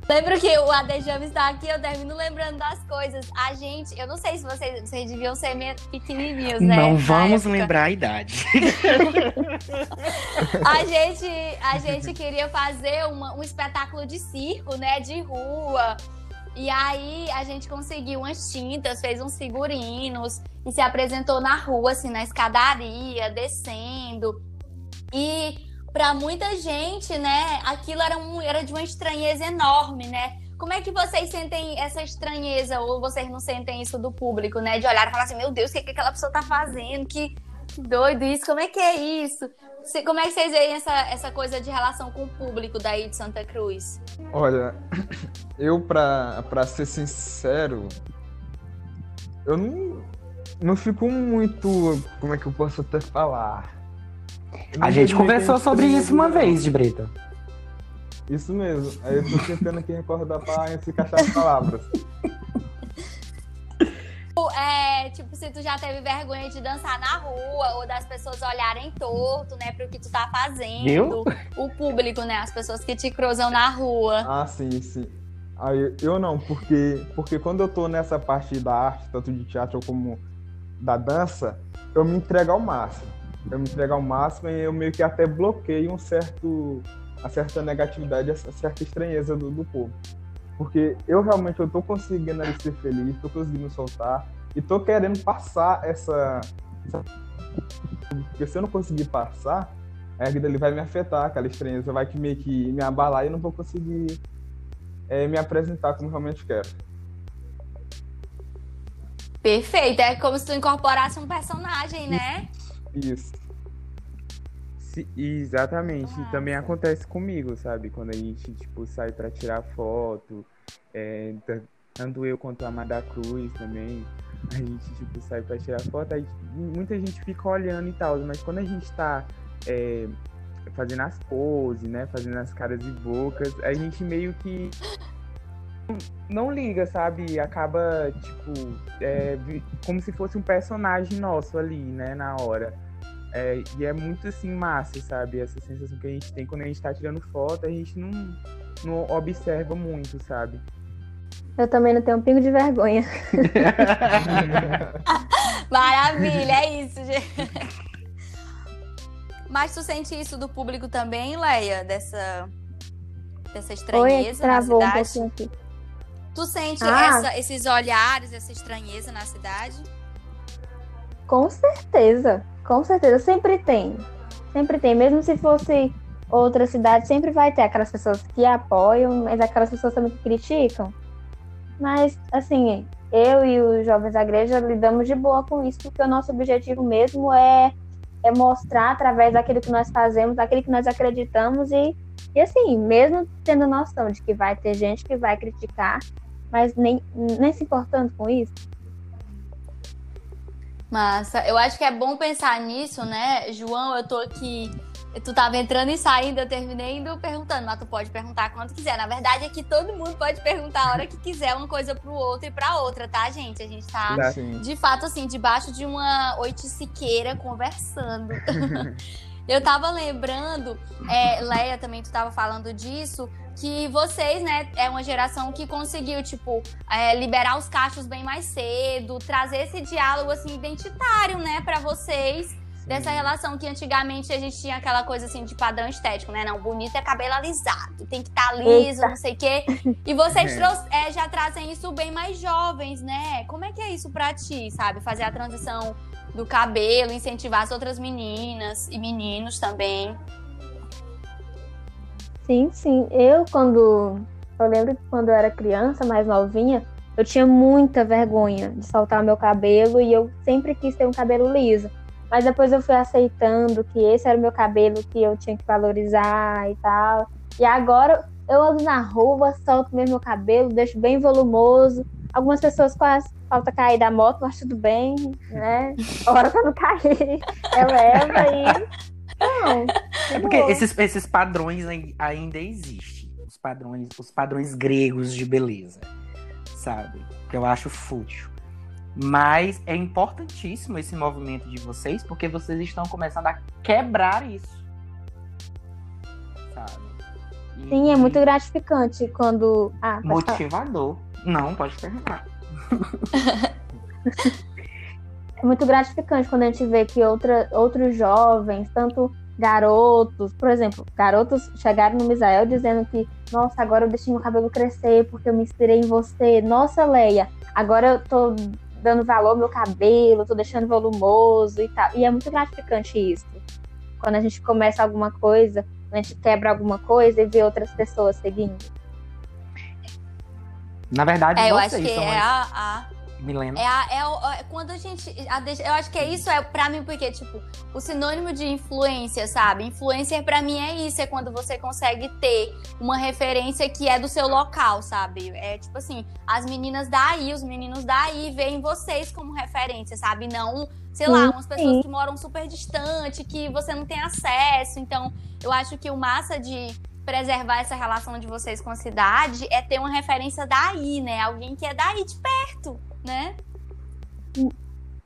Speaker 3: Lembro que o Adejama está aqui, eu termino lembrando das coisas. A gente, eu não sei se vocês, vocês deviam ser pequenininhos, né?
Speaker 2: Não vamos lembrar a idade. <laughs>
Speaker 3: a, gente, a gente queria fazer uma, um espetáculo de circo, né? De rua. E aí a gente conseguiu umas tintas, fez uns figurinos e se apresentou na rua, assim, na escadaria, descendo. E para muita gente, né, aquilo era, um, era de uma estranheza enorme, né? Como é que vocês sentem essa estranheza, ou vocês não sentem isso do público, né? De olhar e falar assim, meu Deus, o que, é que aquela pessoa tá fazendo? Que, doido isso, como é que é isso? Como é que vocês veem essa, essa coisa de relação com o público daí de Santa Cruz?
Speaker 5: Olha, <clears throat> eu, pra ser sincero, eu não, não fico muito. Como é que eu posso até falar?
Speaker 2: A gente conversou sobre isso uma vez, de Brita.
Speaker 5: Isso mesmo. Aí eu tô tentando aqui recordar pra se encaixar as palavras. <laughs>
Speaker 3: É, tipo, se tu já teve vergonha de dançar na rua, ou das pessoas olharem torto, né, pro que tu tá fazendo. Viu? O público, né, as pessoas que te cruzam na rua.
Speaker 5: Ah, sim, sim. Aí, eu não, porque, porque quando eu tô nessa parte da arte, tanto de teatro como da dança, eu me entrego ao máximo eu me entregar ao máximo e eu meio que até bloqueio um certo a certa negatividade, a certa estranheza do, do povo. Porque eu realmente eu tô conseguindo ali ser feliz, tô conseguindo soltar e tô querendo passar essa, essa... porque se eu não conseguir passar, a vida ali vai me afetar, aquela estranheza vai que meio que me abalar e eu não vou conseguir é, me apresentar como realmente quero.
Speaker 3: Perfeito, é como se tu incorporasse um personagem, né?
Speaker 5: Isso.
Speaker 1: Sim, exatamente. Ah, também acontece comigo, sabe? Quando a gente, tipo, sai pra tirar foto. É, tanto eu quanto a Amada Cruz também. A gente, tipo, sai pra tirar foto. Aí, muita gente fica olhando e tal. Mas quando a gente tá é, fazendo as poses, né? Fazendo as caras e bocas, a gente meio que não liga, sabe? Acaba, tipo, é, como se fosse um personagem nosso ali, né, na hora. É, e é muito, assim, massa, sabe? Essa sensação que a gente tem quando a gente tá tirando foto, a gente não, não observa muito, sabe?
Speaker 4: Eu também não tenho um pingo de vergonha. <laughs>
Speaker 3: Maravilha, é isso, gente. Mas tu sente isso do público também, Leia? Dessa, dessa estranheza Oi, na cidade? Um aqui. Tu sente ah. essa, esses olhares, essa estranheza na cidade?
Speaker 4: Com certeza, com certeza. Sempre tem. Sempre tem. Mesmo se fosse outra cidade, sempre vai ter aquelas pessoas que apoiam, mas aquelas pessoas também que criticam. Mas, assim, eu e os jovens da igreja lidamos de boa com isso, porque o nosso objetivo mesmo é, é mostrar através daquilo que nós fazemos, daquilo que nós acreditamos e, e assim, mesmo tendo noção de que vai ter gente que vai criticar, mas nem, nem se importando com isso.
Speaker 3: Massa, eu acho que é bom pensar nisso, né, João? Eu tô aqui, tu tava entrando e saindo, eu terminei indo perguntando, mas tu pode perguntar quando quiser. Na verdade é que todo mundo pode perguntar a hora que quiser uma coisa pro outro e pra outra, tá, gente? A gente tá, Sim. de fato, assim, debaixo de uma oiticiqueira conversando. <laughs> eu tava lembrando, é, Leia também, tu tava falando disso, que vocês, né, é uma geração que conseguiu, tipo, é, liberar os cachos bem mais cedo, trazer esse diálogo, assim, identitário, né, para vocês, Sim. dessa relação que antigamente a gente tinha aquela coisa, assim, de padrão estético, né, não, bonito é cabelo alisado, tem que estar tá liso, Eita. não sei o quê, e vocês é. é, já trazem isso bem mais jovens, né, como é que é isso pra ti, sabe, fazer a transição do cabelo, incentivar as outras meninas e meninos também.
Speaker 4: Sim, sim. Eu, quando. Eu lembro que quando eu era criança, mais novinha, eu tinha muita vergonha de soltar meu cabelo e eu sempre quis ter um cabelo liso. Mas depois eu fui aceitando que esse era o meu cabelo que eu tinha que valorizar e tal. E agora eu ando na rua, solto mesmo meu cabelo, deixo bem volumoso. Algumas pessoas quase falta cair da moto, mas tudo bem, né? <laughs> Hora pra não cair. Eu levo e não.
Speaker 2: É porque esses, esses padrões ainda existem. Os padrões, os padrões gregos de beleza. Sabe? Que eu acho fútil. Mas é importantíssimo esse movimento de vocês, porque vocês estão começando a quebrar isso. Sabe?
Speaker 4: E... Sim, é muito gratificante quando. Ah,
Speaker 2: Motivador. Falar. Não, pode terminar. <laughs>
Speaker 4: é muito gratificante quando a gente vê que outra, outros jovens, tanto garotos, por exemplo, garotos chegaram no Misael dizendo que, nossa, agora eu deixei meu cabelo crescer porque eu me inspirei em você. Nossa, Leia, agora eu tô dando valor ao meu cabelo, tô deixando volumoso e tal. E é muito gratificante isso. Quando a gente começa alguma coisa, quando a gente quebra alguma coisa e vê outras pessoas seguindo.
Speaker 2: Na verdade,
Speaker 3: é,
Speaker 2: eu
Speaker 3: acho que é a, a
Speaker 2: Milena.
Speaker 3: É, a, é, é, quando a gente. A, eu acho que é isso, é pra mim, porque, tipo, o sinônimo de influência, sabe? Influencer pra mim é isso, é quando você consegue ter uma referência que é do seu local, sabe? É tipo assim, as meninas daí, os meninos daí veem vocês como referência, sabe? Não, sei lá, umas pessoas que moram super distante, que você não tem acesso. Então, eu acho que o massa de preservar essa relação de vocês com a cidade é ter uma referência daí, né? Alguém que é daí de perto né?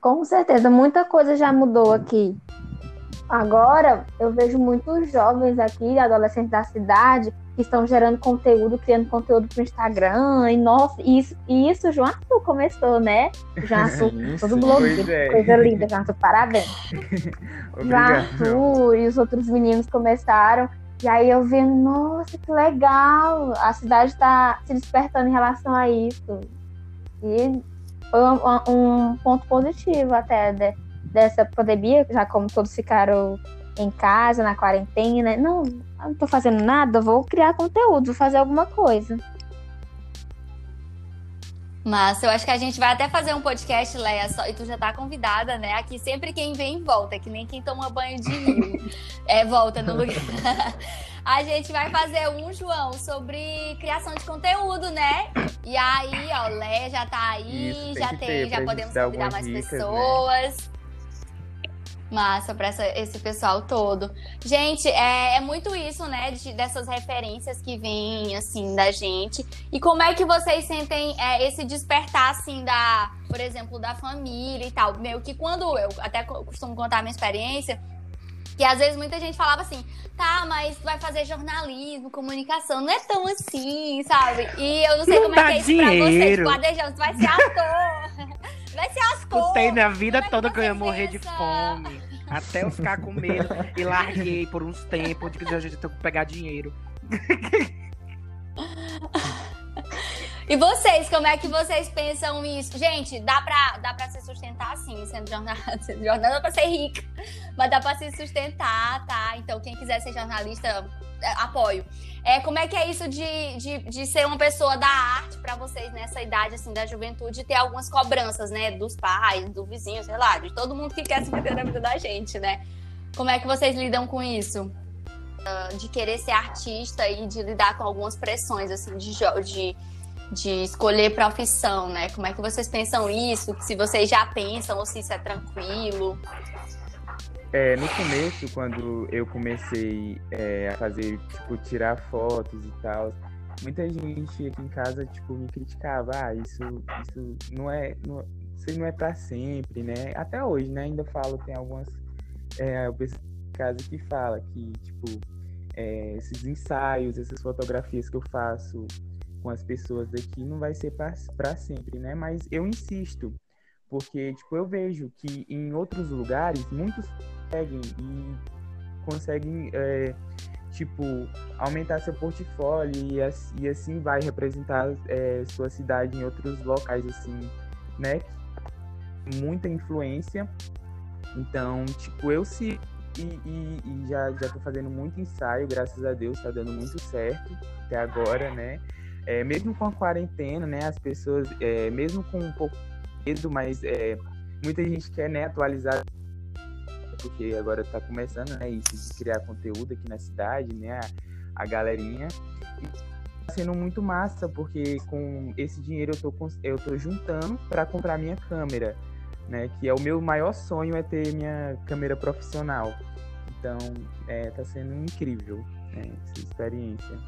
Speaker 4: Com certeza, muita coisa já mudou aqui. Agora, eu vejo muitos jovens aqui, adolescentes da cidade, que estão gerando conteúdo, criando conteúdo para o Instagram. E, nossa, isso, e isso João Arthur começou, né? João <laughs> Arthur, todo blogueiro. É. Coisa linda, João Arthur, parabéns. <laughs> João Arthur e os outros meninos começaram. E aí eu vi, nossa, que legal! A cidade está se despertando em relação a isso. E foi um, um ponto positivo até de, dessa pandemia, já como todos ficaram em casa, na quarentena. Não, não tô fazendo nada, vou criar conteúdo, vou fazer alguma coisa.
Speaker 3: Mas eu acho que a gente vai até fazer um podcast, Leia, só, e tu já tá convidada, né? Aqui sempre quem vem volta, que nem quem toma banho de rio. <laughs> é, volta no lugar. <laughs> a gente vai fazer um, João, sobre criação de conteúdo, né? E aí, ó, Leia já tá aí, Isso, já tem, ter, já podemos convidar mais dicas, né? pessoas. Né? Massa para esse pessoal todo. Gente, é, é muito isso, né? De, dessas referências que vêm, assim, da gente. E como é que vocês sentem é, esse despertar, assim, da, por exemplo, da família e tal? Meio que quando eu até costumo contar a minha experiência, que às vezes muita gente falava assim, tá, mas vai fazer jornalismo, comunicação, não é tão assim, sabe? E eu não sei não como é que é isso dinheiro. pra vocês. Adejão, vai ser ator. <laughs> vai ser as cores.
Speaker 2: Escutei minha vida como toda que, eu ia morrer de fome. Até eu ficar com medo e larguei por uns tempos de que a gente tem que pegar dinheiro.
Speaker 3: E vocês, como é que vocês pensam isso? Gente, dá pra, dá pra se sustentar assim, sendo jornalista. <laughs> Sendo jornalista dá pra ser rica, mas dá pra se sustentar, tá? Então, quem quiser ser jornalista, apoio. É, como é que é isso de, de, de ser uma pessoa da arte para vocês nessa idade, assim, da juventude, ter algumas cobranças, né? Dos pais, do vizinho, sei lá, de todo mundo que quer se meter na vida da gente, né? Como é que vocês lidam com isso? Uh, de querer ser artista e de lidar com algumas pressões, assim, de, de de escolher profissão, né? Como é que vocês pensam isso? Se vocês já pensam ou se isso é tranquilo?
Speaker 1: É, no começo, quando eu comecei é, a fazer, tipo, tirar fotos e tal, muita gente aqui em casa, tipo, me criticava, ah, isso, isso não é, não, isso não é para sempre, né? Até hoje, né? Ainda falo, tem algumas é, pessoas em casa que fala que, tipo, é, esses ensaios, essas fotografias que eu faço com as pessoas daqui não vai ser para sempre, né? Mas eu insisto, porque tipo eu vejo que em outros lugares muitos conseguem e conseguem é, tipo aumentar seu portfólio e, e assim vai representar é, sua cidade em outros locais assim, né? Muita influência. Então, tipo, eu se e, e, e, já, já tô fazendo muito ensaio, graças a Deus, tá dando muito certo até agora, né? é, mesmo com a quarentena, né, as pessoas, é, mesmo com um pouco de medo, mas é, muita gente quer né, atualizar, porque agora está começando né, isso de criar conteúdo aqui na cidade, né, a, a galerinha. E tá sendo muito massa, porque com esse dinheiro eu tô, eu tô juntando para comprar minha câmera, né, que é o meu maior sonho é ter minha câmera profissional. Então, é, tá sendo incrível né, essa experiência.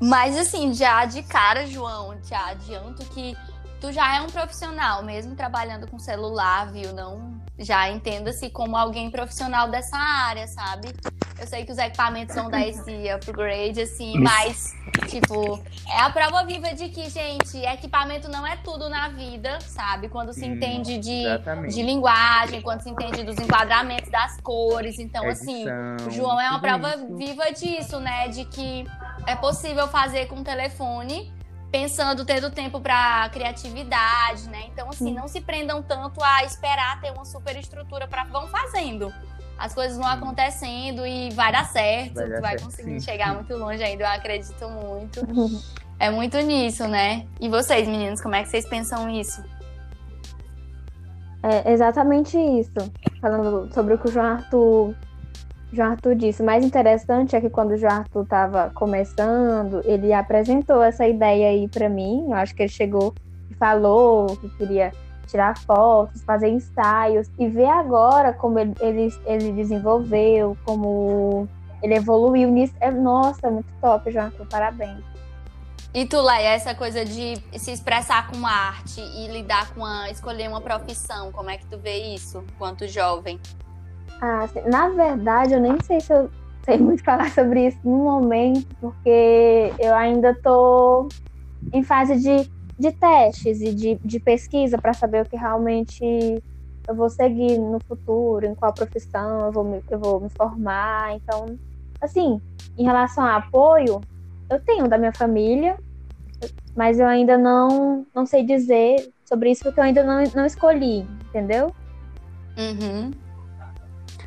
Speaker 3: Mas assim, já de cara, João, te adianto que tu já é um profissional, mesmo trabalhando com celular, viu? Não já entenda-se como alguém profissional dessa área, sabe? Eu sei que os equipamentos são dar esse upgrade, assim, mas, tipo, é a prova viva de que, gente, equipamento não é tudo na vida, sabe? Quando se entende de, de linguagem, quando se entende dos enquadramentos das cores. Então, assim, Edição, assim, o João é uma prova isso. viva disso, né? De que é possível fazer com o telefone, pensando, tendo tempo para criatividade, né? Então, assim, não se prendam tanto a esperar ter uma super estrutura para vão fazendo. As coisas vão acontecendo e vai dar certo, vai, dar vai certo, conseguir sim. chegar muito longe ainda, eu acredito muito. É muito nisso, né? E vocês, meninos, como é que vocês pensam isso?
Speaker 4: É exatamente isso. Falando sobre o que o João Arthur João Arthur disse. O mais interessante é que quando o João Arthur estava começando, ele apresentou essa ideia aí para mim. Eu acho que ele chegou e falou que queria tirar fotos, fazer ensaios e ver agora como ele, ele, ele desenvolveu, como ele evoluiu nisso. É, nossa, muito top, João Arthur, parabéns.
Speaker 3: E tu, Leia, essa coisa de se expressar com arte e lidar com a, escolher uma profissão, como é que tu vê isso, quanto jovem?
Speaker 4: Ah, assim, na verdade, eu nem sei se eu sei <laughs> muito falar sobre isso no momento, porque eu ainda estou em fase de, de testes e de, de pesquisa para saber o que realmente eu vou seguir no futuro, em qual profissão eu vou me, eu vou me formar. Então, assim, em relação a apoio, eu tenho da minha família, mas eu ainda não, não sei dizer sobre isso porque eu ainda não, não escolhi, entendeu?
Speaker 3: Uhum.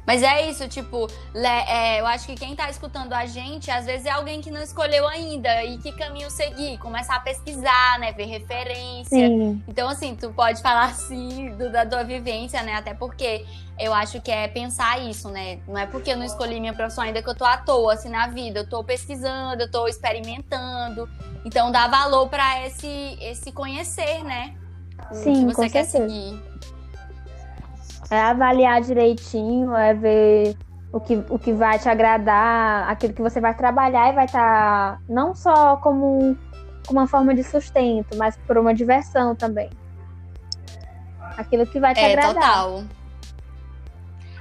Speaker 3: Mas é isso, tipo, é, eu acho que quem tá escutando a gente, às vezes é alguém que não escolheu ainda e que caminho seguir, começar a pesquisar, né, ver referência.
Speaker 4: Sim.
Speaker 3: Então, assim, tu pode falar <laughs> assim do, da tua vivência, né, até porque eu acho que é pensar isso, né, não é porque eu não escolhi minha profissão ainda que eu tô à toa, assim, na vida, eu tô pesquisando, eu tô experimentando, então dá valor para esse, esse conhecer, né,
Speaker 4: Sim,
Speaker 3: que você quer
Speaker 4: certeza.
Speaker 3: seguir.
Speaker 4: É avaliar direitinho, é ver o que, o que vai te agradar, aquilo que você vai trabalhar e vai estar não só como, um- uma forma de sustento, mas por uma diversão também. Aquilo que vai te
Speaker 3: É,
Speaker 4: agradar.
Speaker 3: total.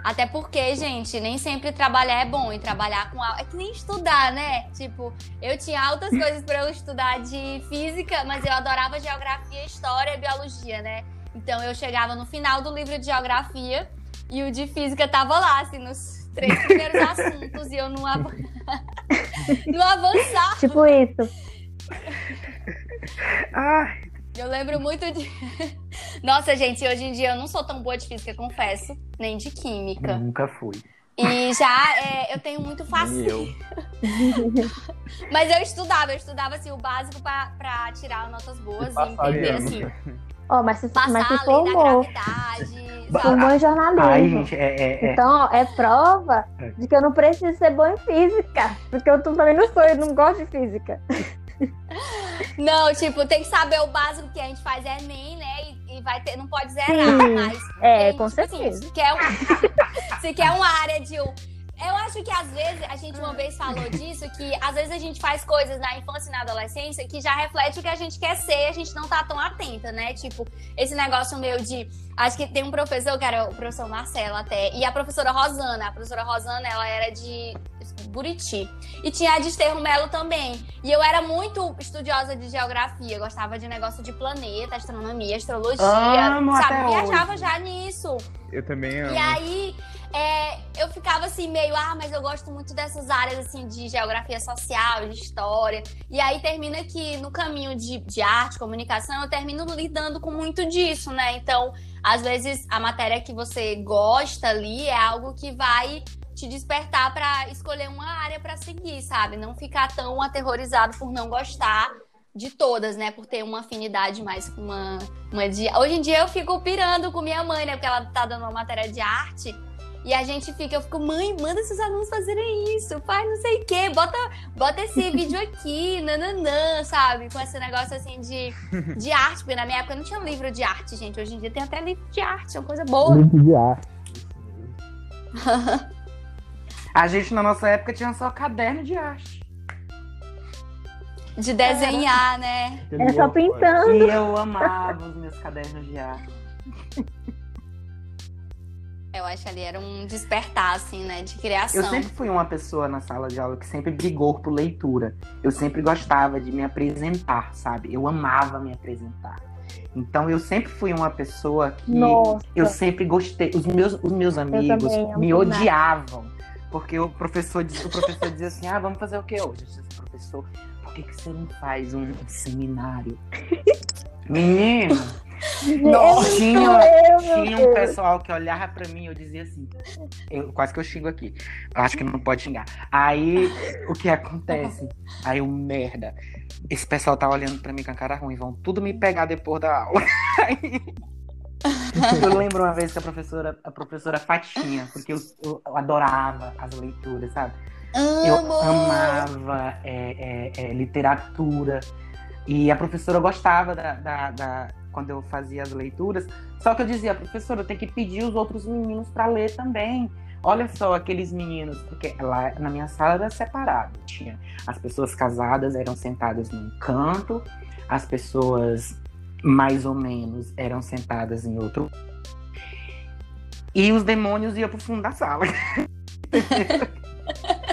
Speaker 3: Até porque, gente, nem sempre trabalhar é bom. E trabalhar com algo. É que nem estudar, né? Tipo, eu tinha altas coisas pra eu estudar de física, mas eu adorava geografia, história e biologia, né? Então eu chegava no final do livro de geografia e o de física tava lá, assim, nos três primeiros assuntos, e eu não, av... <laughs> não avançava.
Speaker 4: Tipo isso. <laughs>
Speaker 1: Ai,
Speaker 3: Eu lembro muito de. <laughs> Nossa, gente, hoje em dia eu não sou tão boa de física, confesso, nem de química.
Speaker 2: Nunca fui.
Speaker 3: E já é, eu tenho muito
Speaker 1: eu.
Speaker 3: Mas eu estudava, eu estudava assim, o básico pra, pra tirar notas boas e entender assim,
Speaker 4: Ó, mas se,
Speaker 3: passar
Speaker 4: mas se
Speaker 3: a lei da
Speaker 4: formou. Formou em jornalismo.
Speaker 2: Ai, gente, é, é, é.
Speaker 4: Então, ó, é prova
Speaker 2: É.
Speaker 4: de que eu não preciso ser boa em física. Porque eu também não sou, eu não gosto de física.
Speaker 3: Não, tipo, tem que saber o básico que a gente faz é Enem, né? E, e vai ter, não pode zerar,
Speaker 4: Sim.
Speaker 3: mas.
Speaker 4: É,
Speaker 3: tem,
Speaker 4: com
Speaker 3: tipo assim,
Speaker 4: certeza.
Speaker 3: se quer, um, <laughs> se quer uma área de. um- Eu acho que às vezes, a gente uma vez falou disso, que às vezes a gente faz coisas na infância e na adolescência que já reflete o que a gente quer ser e a gente não tá tão atenta, né? Tipo, esse negócio meio de. Acho que tem um professor, que era o professor Marcelo até, e a professora Rosana. A professora Rosana, ela era de Buriti. E tinha a de Esterro Melo também. E eu era muito estudiosa de geografia, gostava de negócio de planeta, astronomia, astrologia,
Speaker 2: Amo
Speaker 3: sabe?
Speaker 2: até
Speaker 3: Viajava
Speaker 2: hoje.
Speaker 3: já nisso.
Speaker 1: Eu também amo.
Speaker 3: E aí, é, eu ficava assim, meio, ah, mas eu gosto muito dessas áreas, assim, de geografia social, de história. E aí termina que no caminho de, de arte, comunicação, eu termino lidando com muito disso, né? Então, às vezes, a matéria que você gosta ali é algo que vai te despertar pra escolher uma área pra seguir, sabe? Não ficar tão aterrorizado por não gostar de todas, né? Por ter uma afinidade mais com uma, uma de... Hoje em dia eu fico pirando com minha mãe, né? Porque ela tá dando uma matéria de arte. E a gente fica, eu fico, mãe, manda seus alunos fazerem isso, pai, não sei o quê, bota, bota esse <laughs> vídeo aqui, nananã, sabe? Com esse negócio assim de, <laughs> de arte, porque na minha época não tinha livro de arte, gente. Hoje em dia tem até livro de arte, é uma coisa boa.
Speaker 5: de arte. <laughs>
Speaker 2: A gente, na nossa época, tinha só caderno de arte.
Speaker 3: De desenhar, né?
Speaker 4: É só pintando.
Speaker 2: E eu amava os meus cadernos de arte.
Speaker 3: Eu acho que ali era um despertar, assim, né? De criação.
Speaker 2: Eu sempre fui uma pessoa na sala de aula que sempre brigou por leitura. Eu sempre gostava de me apresentar, sabe? Eu amava me apresentar. Então eu sempre fui uma pessoa que
Speaker 4: Nossa.
Speaker 2: eu sempre gostei. Os meus, os meus amigos
Speaker 4: também, amo
Speaker 2: me odiavam. Porque o professor, o professor dizia assim: ah, vamos fazer o que hoje? Eu disse, professor, por que, que você não faz um seminário? Menino, <laughs>
Speaker 4: Nossa,
Speaker 2: tinha,
Speaker 4: eu,
Speaker 2: tinha um pessoal que olhava pra mim e eu dizia assim, eu, quase que eu xingo aqui. Eu acho que não pode xingar. Aí, o que acontece? Aí, o merda. Esse pessoal tá olhando pra mim com a cara ruim, vão tudo me pegar depois da aula. <laughs> Aí, eu lembro uma vez que a professora, a professora Fatinha, porque eu, eu adorava as leituras, sabe? Eu amava é, é, é, literatura. E a professora gostava da, da- da- quando eu fazia as leituras. Só que eu dizia, professora, eu tenho que pedir os outros meninos para ler também. Olha só aqueles meninos, porque lá na minha sala era separado. Tinha as pessoas casadas eram sentadas num canto, as pessoas mais ou menos eram sentadas em outro. E os demônios iam pro fundo da sala. <laughs>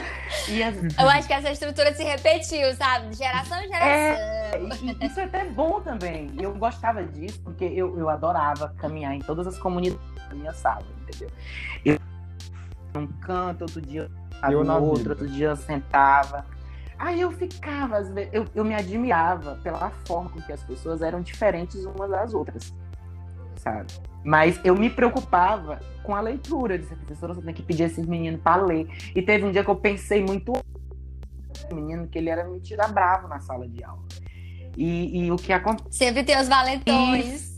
Speaker 2: as, <laughs>
Speaker 3: Eu acho que essa estrutura se repetiu, sabe? De geração em geração.
Speaker 2: e, isso é até bom também. Eu gostava disso, porque eu, eu adorava caminhar em todas as comunidades da minha sala, entendeu? Eu um canto, outro dia eu no outro, vida. outro dia eu sentava. Aí eu ficava, às vezes, eu, eu me admirava pela forma com que as pessoas eram diferentes umas das outras, sabe? Mas eu me preocupava com a leitura. de professora, você tem que pedir esses meninos para ler. E teve um dia que eu pensei muito menino que ele era mentira bravo na sala de aula. E, e o que aconteceu.
Speaker 3: Sempre tem os valentões.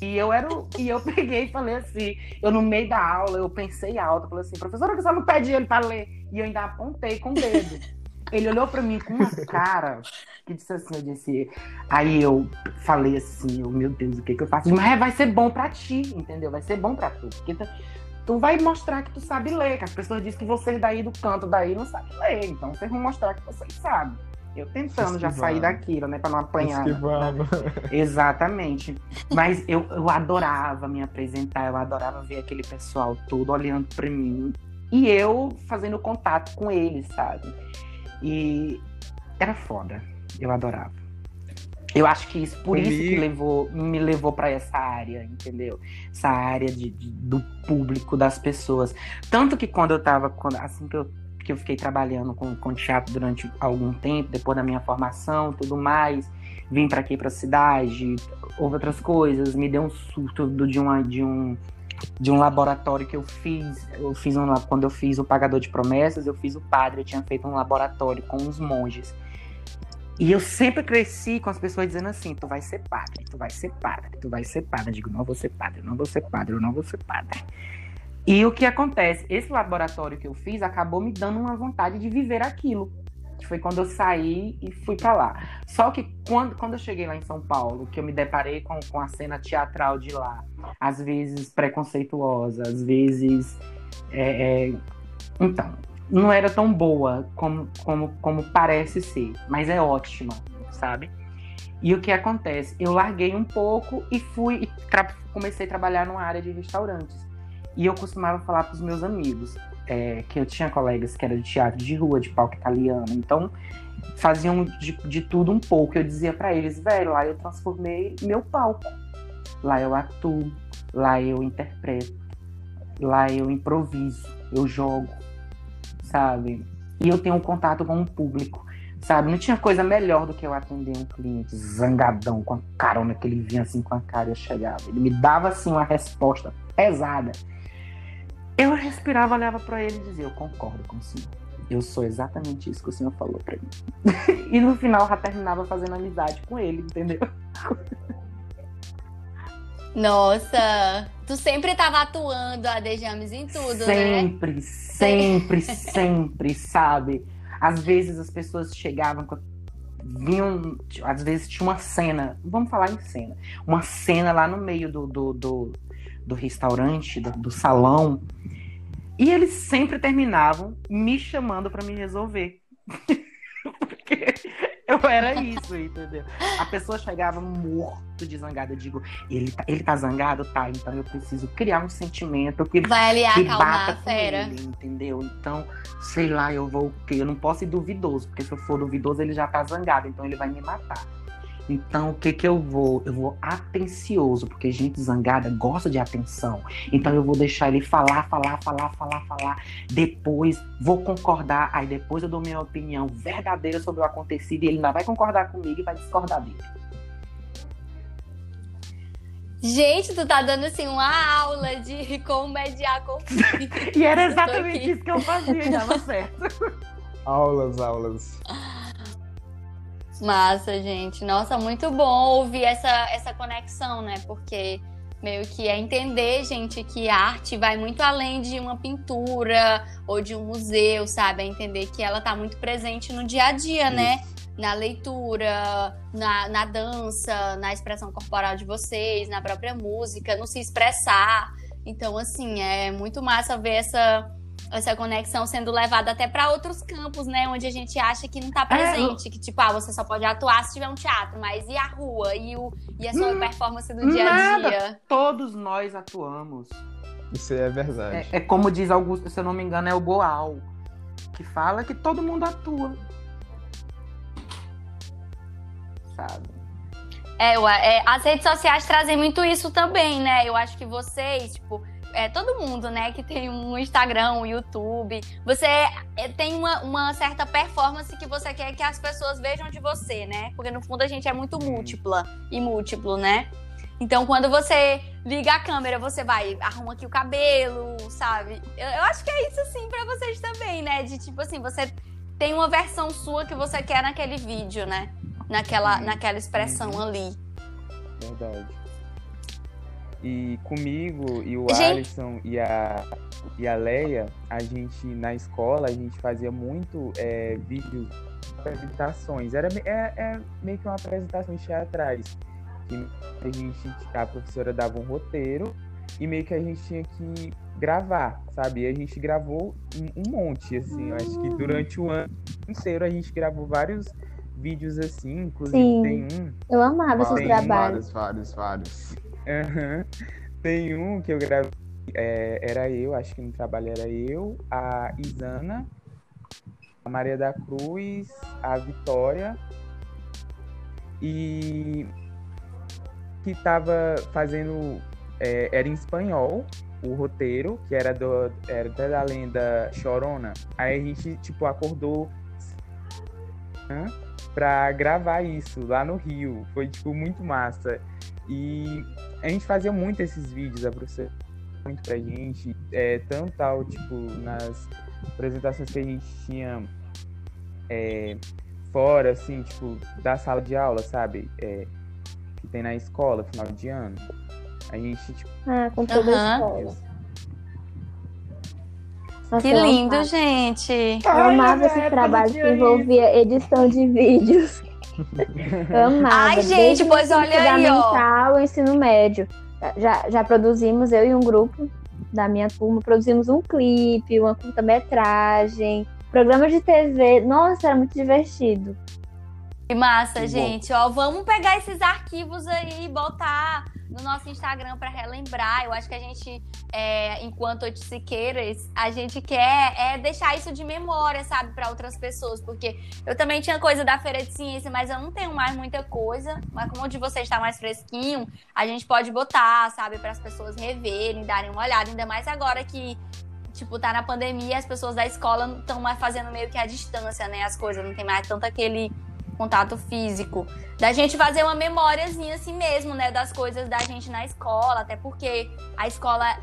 Speaker 2: E eu era e eu peguei e falei assim, eu no meio da aula, eu pensei alto, falei assim, professora, que você não pede ele para ler. E eu ainda apontei com o dedo. Ele olhou para mim com uma cara que disse assim, eu disse. Aí eu falei assim, oh, meu Deus, o que, que eu faço? Mas vai ser bom para ti, entendeu? Vai ser bom para tu. Porque tu, tu vai mostrar que tu sabe ler, que as pessoas dizem que vocês daí do canto daí não sabem ler. Então vocês vão mostrar que vocês sabem. Eu tentando já sair daquilo, né? Pra não apanhar. Né? <laughs> Exatamente. Mas eu, eu adorava me apresentar, eu adorava ver aquele pessoal todo olhando para mim. E eu fazendo contato com eles, sabe? E era foda. Eu adorava. Eu acho que isso, por Comigo. isso que levou, me levou para essa área, entendeu? Essa área de, de, do público, das pessoas. Tanto que quando eu tava, quando, assim que eu, que eu fiquei trabalhando com, com teatro durante algum tempo, depois da minha formação tudo mais, vim para aqui para a cidade, houve outras coisas, me deu um surto de, uma, de um de um laboratório que eu fiz. Eu fiz um, quando eu fiz o Pagador de Promessas, eu fiz o padre, eu tinha feito um laboratório com os monges. E eu sempre cresci com as pessoas dizendo assim: tu vai ser padre, tu vai ser padre, tu vai ser padre. Eu digo: não vou ser padre, não vou ser padre, eu não vou ser padre. E o que acontece? Esse laboratório que eu fiz acabou me dando uma vontade de viver aquilo foi quando eu saí e fui para lá. Só que quando, quando eu cheguei lá em São Paulo, que eu me deparei com, com a cena teatral de lá, às vezes preconceituosa, às vezes. É, é... Então, não era tão boa como, como, como parece ser, mas é ótima, sabe? E o que acontece? Eu larguei um pouco e fui comecei a trabalhar numa área de restaurantes. E eu costumava falar para os meus amigos: é, que eu tinha colegas que eram de teatro de rua, de palco italiano, então faziam de, de tudo um pouco. Eu dizia para eles, velho, lá eu transformei meu palco. Lá eu atuo, lá eu interpreto, lá eu improviso, eu jogo, sabe? E eu tenho um contato com o público, sabe? Não tinha coisa melhor do que eu atender um cliente zangadão, com a carona que ele vinha assim com a cara e eu chegava. Ele me dava assim uma resposta pesada. Eu respirava, olhava para ele e dizia: Eu concordo com o senhor. Eu sou exatamente isso que o senhor falou para mim. <laughs> e no final já terminava fazendo amizade com ele, entendeu?
Speaker 3: Nossa, tu sempre tava atuando a Dejames em tudo,
Speaker 2: sempre, né? Sempre, sempre, sempre, sabe? Às vezes as pessoas chegavam vinham, às vezes tinha uma cena, vamos falar em cena, uma cena lá no meio do, do, do, do restaurante, do, do salão, e eles sempre terminavam me chamando para me resolver. <laughs> Porque eu era isso, entendeu? A pessoa chegava morto de zangada. Eu digo, ele tá, ele tá zangado? Tá, então eu preciso criar um sentimento que,
Speaker 3: Vai ali
Speaker 2: que bata fera. Ele, entendeu? Então, sei lá, eu vou o quê? Eu não posso ir duvidoso, porque se eu for duvidoso, ele já tá zangado, então ele vai me matar. Então, o que que eu vou? Eu vou atencioso, porque gente zangada gosta de atenção. Então, eu vou deixar ele falar, falar, falar, falar, falar. Depois, vou concordar. Aí, depois, eu dou minha opinião verdadeira sobre o acontecido. E ele ainda vai concordar comigo e vai discordar dele.
Speaker 3: Gente, tu tá dando assim uma aula de <laughs> como mediar conflito. <laughs>
Speaker 2: e era exatamente isso que eu fazia, e dava certo.
Speaker 5: Aulas, aulas.
Speaker 3: Massa, gente. Nossa, muito bom ouvir essa, essa conexão, né? Porque meio que é entender, gente, que arte vai muito além de uma pintura ou de um museu, sabe? É entender que ela tá muito presente no dia a dia, né? Na leitura, na, na dança, na expressão corporal de vocês, na própria música, no se expressar. Então, assim, é muito massa ver essa essa conexão sendo levada até para outros campos, né? Onde a gente acha que não tá presente. É, que, tipo, ah, você só pode atuar se tiver um teatro, mas e a rua? E, o, e a sua hum, performance do dia a dia?
Speaker 2: Todos nós atuamos.
Speaker 5: Isso é verdade.
Speaker 2: É, é, como diz Augusto, se eu não me engano, é o Boal, que fala que todo mundo atua. sabe?
Speaker 3: É, é, as redes sociais trazem muito isso também, né? Eu acho que vocês, tipo, é, todo mundo, né, que tem um Instagram, um YouTube, você é, tem uma, uma certa performance que você quer que as pessoas vejam de você, né? Porque no fundo a gente é muito múltipla e múltiplo, né? Então, quando você liga a câmera, você vai, arruma aqui o cabelo, sabe? Eu, eu acho que é isso, assim, pra vocês também, né? De tipo assim, você tem uma versão sua que você quer naquele vídeo, né? Naquela, naquela expressão ali.
Speaker 1: Verdade. E comigo e o
Speaker 3: Gente-
Speaker 1: Alisson e a, e a Leia, a gente, na escola, a gente fazia muito é, vídeos, apresentações. Era, é, é meio que uma apresentações teatrais. Que a gente, a professora dava um roteiro e meio que a gente tinha que gravar, sabe? E a gente gravou um, monte, assim. Eu acho que durante o ano inteiro a gente gravou vários vídeos assim. Inclusive
Speaker 4: Sim.
Speaker 1: tem um
Speaker 4: Eu amava esses trabalhos.
Speaker 5: Vários, vários, vários.
Speaker 1: Aham. Tem um que eu gravei, é, era eu, acho que no trabalho era eu, a Isana, a Maria da Cruz, a Vitória e que tava fazendo, é, era em espanhol o roteiro, que era, do, era da lenda Chorona. Aí a gente, tipo, acordou né, pra gravar isso lá no Rio. Foi, tipo, muito massa. E a gente fazia muito esses vídeos, a professora muito pra gente, é, tanto tal, tipo, nas apresentações que a gente tinha é, fora, assim, tipo, da sala de aula, sabe? É, que tem na escola, final de ano. A gente, tipo,
Speaker 4: Ah, com toda
Speaker 3: Aham.
Speaker 4: a escola. Nossa,
Speaker 3: Que lindo,
Speaker 4: amava.
Speaker 3: gente.
Speaker 4: Eu amava esse trabalho que envolvia edição de vídeos. <laughs>
Speaker 3: Ai, gente, pois olha aí, ó.
Speaker 4: ensino médio. Já, já produzimos, eu e um grupo da minha turma, produzimos um clipe, uma curta-metragem, programa de TV. Nossa, era muito divertido.
Speaker 3: Que massa,
Speaker 1: Que
Speaker 3: gente. Ó, vamos pegar esses arquivos aí e botar no nosso Instagram pra relembrar. Eu acho que a gente, é, enquanto oiticiqueiras, a gente quer é, deixar isso de memória, sabe, pra outras pessoas. Porque eu também tinha coisa da Feira de Ciência, mas eu não tenho mais muita coisa. Mas como o de vocês está mais fresquinho, a gente pode botar, sabe, para as pessoas reverem, darem uma olhada. Ainda mais agora que tipo, tá na pandemia, as pessoas da escola estão mais fazendo meio que à distância, né? As coisas, não tem mais tanto aquele contato físico. Da gente fazer uma memóriazinha assim mesmo, né? Das coisas da gente na escola, até porque a escola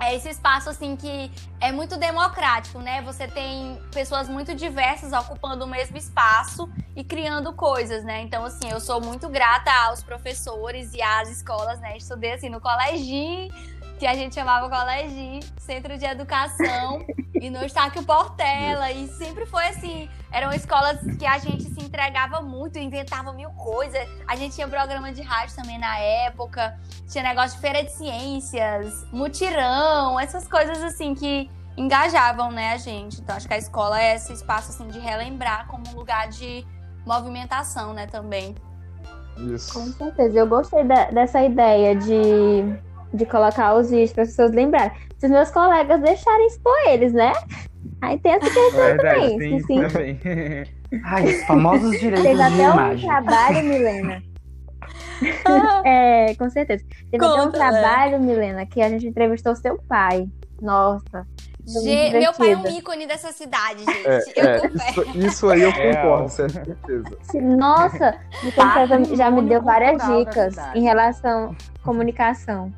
Speaker 3: é esse espaço assim que é muito democrático, né? Você tem pessoas muito diversas ocupando o mesmo espaço e criando coisas, né? Então, assim, eu sou muito grata aos professores e às escolas, né? Estudei assim no colégio que a gente chamava colégio, centro de educação, <laughs> e no Estáquio Portela. E sempre foi assim, eram escolas que a gente se entregava muito, inventava mil coisas. A gente tinha programa de rádio também na época, tinha negócio de feira de ciências, mutirão, essas coisas assim que engajavam, né, a gente. Então acho que a escola é esse espaço assim de relembrar como um lugar de movimentação, né, também.
Speaker 5: Isso.
Speaker 4: Com certeza. Eu gostei da- dessa ideia de, de colocar os vídeos para as pessoas lembrarem. Se os meus colegas deixarem expor eles, né? Aí tem essa questão
Speaker 1: verdade,
Speaker 4: também.
Speaker 1: tem
Speaker 4: sim.
Speaker 1: também. <laughs>
Speaker 2: Ai, os famosos direitos
Speaker 4: Teve
Speaker 2: de
Speaker 4: até um
Speaker 2: imagem.
Speaker 4: trabalho, Milena. <laughs> é, com certeza. Teve até um
Speaker 3: Conta, né?
Speaker 4: trabalho, Milena, que a gente entrevistou seu pai. Nossa.
Speaker 3: Meu pai é um ícone dessa cidade, gente.
Speaker 5: É,
Speaker 3: eu
Speaker 5: é,
Speaker 3: confesso.
Speaker 5: isso, isso aí eu concordo, certeza. <laughs>
Speaker 4: Nossa, Conceição já me deu várias dicas em relação à comunicação.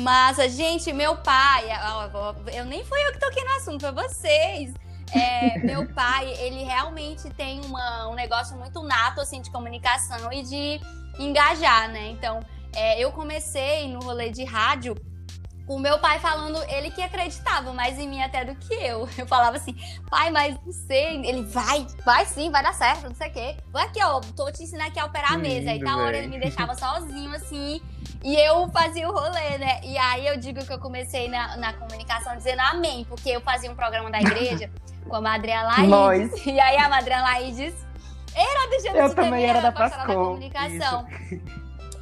Speaker 3: Massa, gente, meu pai, eu nem fui eu que toquei no assunto, foi vocês. É, <laughs> meu pai, ele realmente tem uma- um negócio muito nato assim de comunicação e de engajar, né? Então, é, eu comecei no rolê de rádio com o meu pai falando, ele que acreditava mais em mim até do que eu. Eu falava assim, pai, mas não sei. Ele vai, vai sim, vai dar certo, não sei o quê. Vai aqui, ó, tô te ensinando aqui a operar a mesa. Aí
Speaker 1: lindo,
Speaker 3: tal hora ele me deixava sozinho, assim, e eu fazia o rolê, né? E aí eu digo que eu comecei na, na comunicação dizendo amém, porque eu fazia um programa da igreja <laughs> com a Madre Alaides. E aí a Madre Alaides era do jeito
Speaker 2: Eu também era da
Speaker 3: pastora
Speaker 2: Pascom,
Speaker 3: comunicação.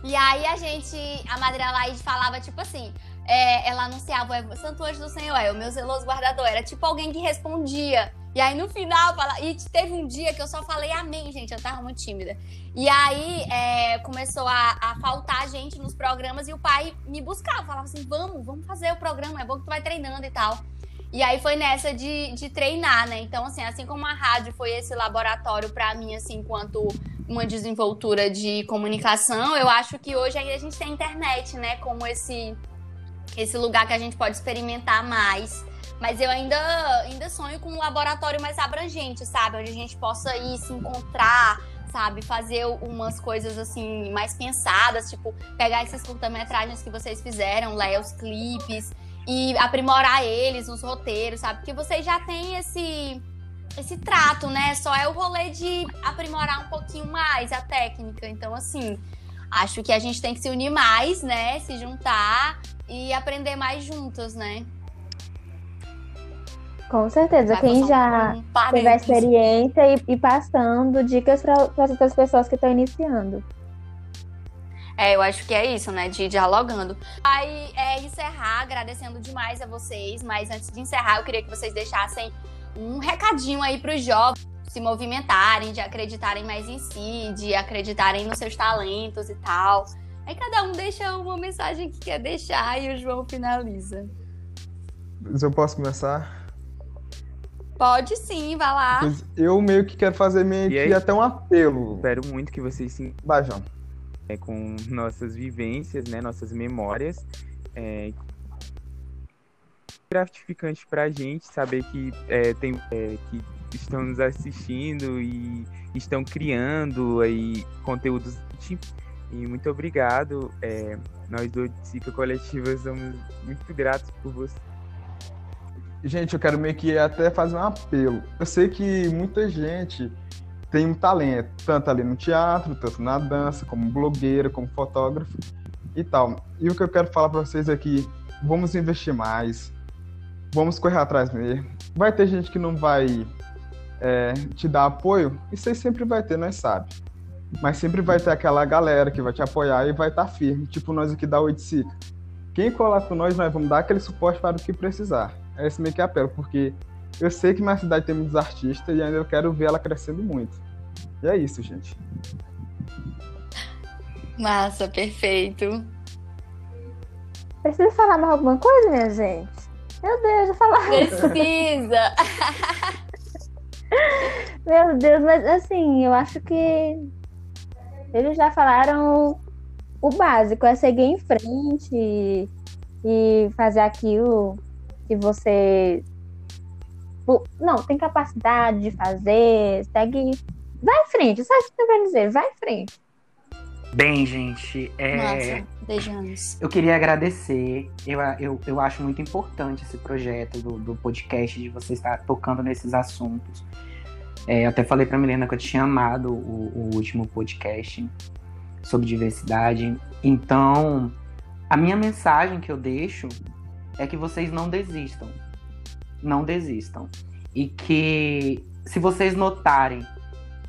Speaker 3: E aí a gente, a Madre Alaide falava tipo assim, é, ela anunciava Santo Anjo do Senhor, é o meu zeloso guardador. Era tipo alguém que respondia. E aí no final, fala... e teve um dia que eu só falei amém, gente. Eu tava muito tímida. E aí é, começou a, a, faltar gente nos programas e o pai me buscava, falava assim: vamos, vamos fazer o programa, é bom que tu vai treinando e tal. E aí foi nessa de, de treinar, né? Então, assim, assim como a rádio foi esse laboratório para mim, assim, enquanto uma desenvoltura de comunicação, eu acho que hoje aí a gente tem a internet, né? Como esse, esse lugar que a gente pode experimentar mais. Mas eu ainda, ainda sonho com um laboratório mais abrangente, sabe? Onde a gente possa ir se encontrar, sabe? Fazer umas coisas assim mais pensadas, tipo, pegar esses curta-metragens que vocês fizeram, ler os clipes e aprimorar eles nos roteiros, sabe? Porque vocês já têm esse esse trato, né? Só é o rolê de aprimorar um pouquinho mais a técnica. Então, assim, acho que a gente tem que se unir mais, né? Se juntar e aprender mais juntos, né?
Speaker 4: Com certeza. Vai Quem já um teve a experiência e, e passando dicas para as outras pessoas que estão iniciando.
Speaker 3: É, eu acho que é isso, né? De ir dialogando. Aí, é, encerrar, agradecendo demais a vocês. Mas antes de encerrar, eu queria que vocês deixassem um recadinho aí para os jovens se movimentarem, de acreditarem mais em si, de acreditarem nos seus talentos e tal. Aí cada um deixa uma mensagem que quer deixar e o João finaliza.
Speaker 5: Eu posso começar?
Speaker 3: Pode sim, vai lá.
Speaker 5: Eu meio que quero fazer meio que até um apelo.
Speaker 1: Espero muito que vocês se
Speaker 5: Bajão.
Speaker 1: É, com nossas vivências, né, nossas memórias. É, gratificante pra gente saber que é, tem é, que estão nos assistindo e estão criando aí conteúdos e muito obrigado. É, nós do Cica Coletiva somos muito gratos por você.
Speaker 5: Gente, eu quero meio que até fazer um apelo. Eu sei que muita gente tem um talento, tanto ali no teatro, tanto na dança, como blogueira, como fotógrafo e tal. E o que eu quero falar para vocês é que vamos investir mais, vamos correr atrás mesmo. Vai ter gente que não vai é, te dar apoio, isso aí sempre vai ter, nós sabe. Mas sempre vai ter aquela galera que vai te apoiar e vai estar tá firme, tipo nós aqui da Oiticica. Quem colar com nós, nós vamos dar aquele suporte para o que precisar. É esse meio que apelo, porque eu sei que minha cidade tem muitos artistas e ainda eu quero ver ela crescendo muito. E é isso, gente.
Speaker 3: Massa, perfeito.
Speaker 4: Precisa falar mais alguma coisa, minha gente? Meu Deus, já falar.
Speaker 3: Precisa! <laughs>
Speaker 4: Meu Deus, mas assim, eu acho que eles já falaram o básico, é seguir em frente e, fazer aquilo que você não tem capacidade de fazer, segue, vai em frente, sabe o que eu quero dizer? Vai em frente.
Speaker 2: Bem, gente, é...
Speaker 3: Nossa, beijamos.
Speaker 2: Eu queria agradecer. Eu, eu, eu acho muito importante esse projeto do, do podcast, de você estar tocando nesses assuntos. É, até falei para Milena que eu tinha amado o, o último podcast sobre diversidade. Então, a minha mensagem que eu deixo é que vocês não desistam. Não desistam. E que se vocês notarem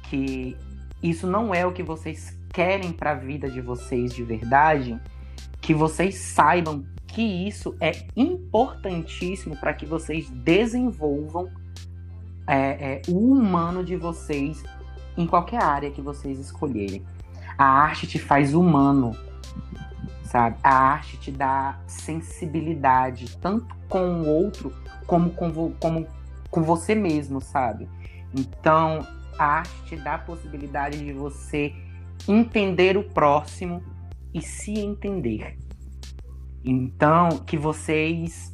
Speaker 2: que isso não é o que vocês querem para a vida de vocês de verdade, que vocês saibam que isso é importantíssimo para que vocês desenvolvam é, é, o humano de vocês em qualquer área que vocês escolherem. A arte te faz humano, sabe? A arte te dá sensibilidade, tanto com o outro como com, como com você mesmo, sabe? Então, a arte te dá a possibilidade de você entender o próximo e se entender. Então, que vocês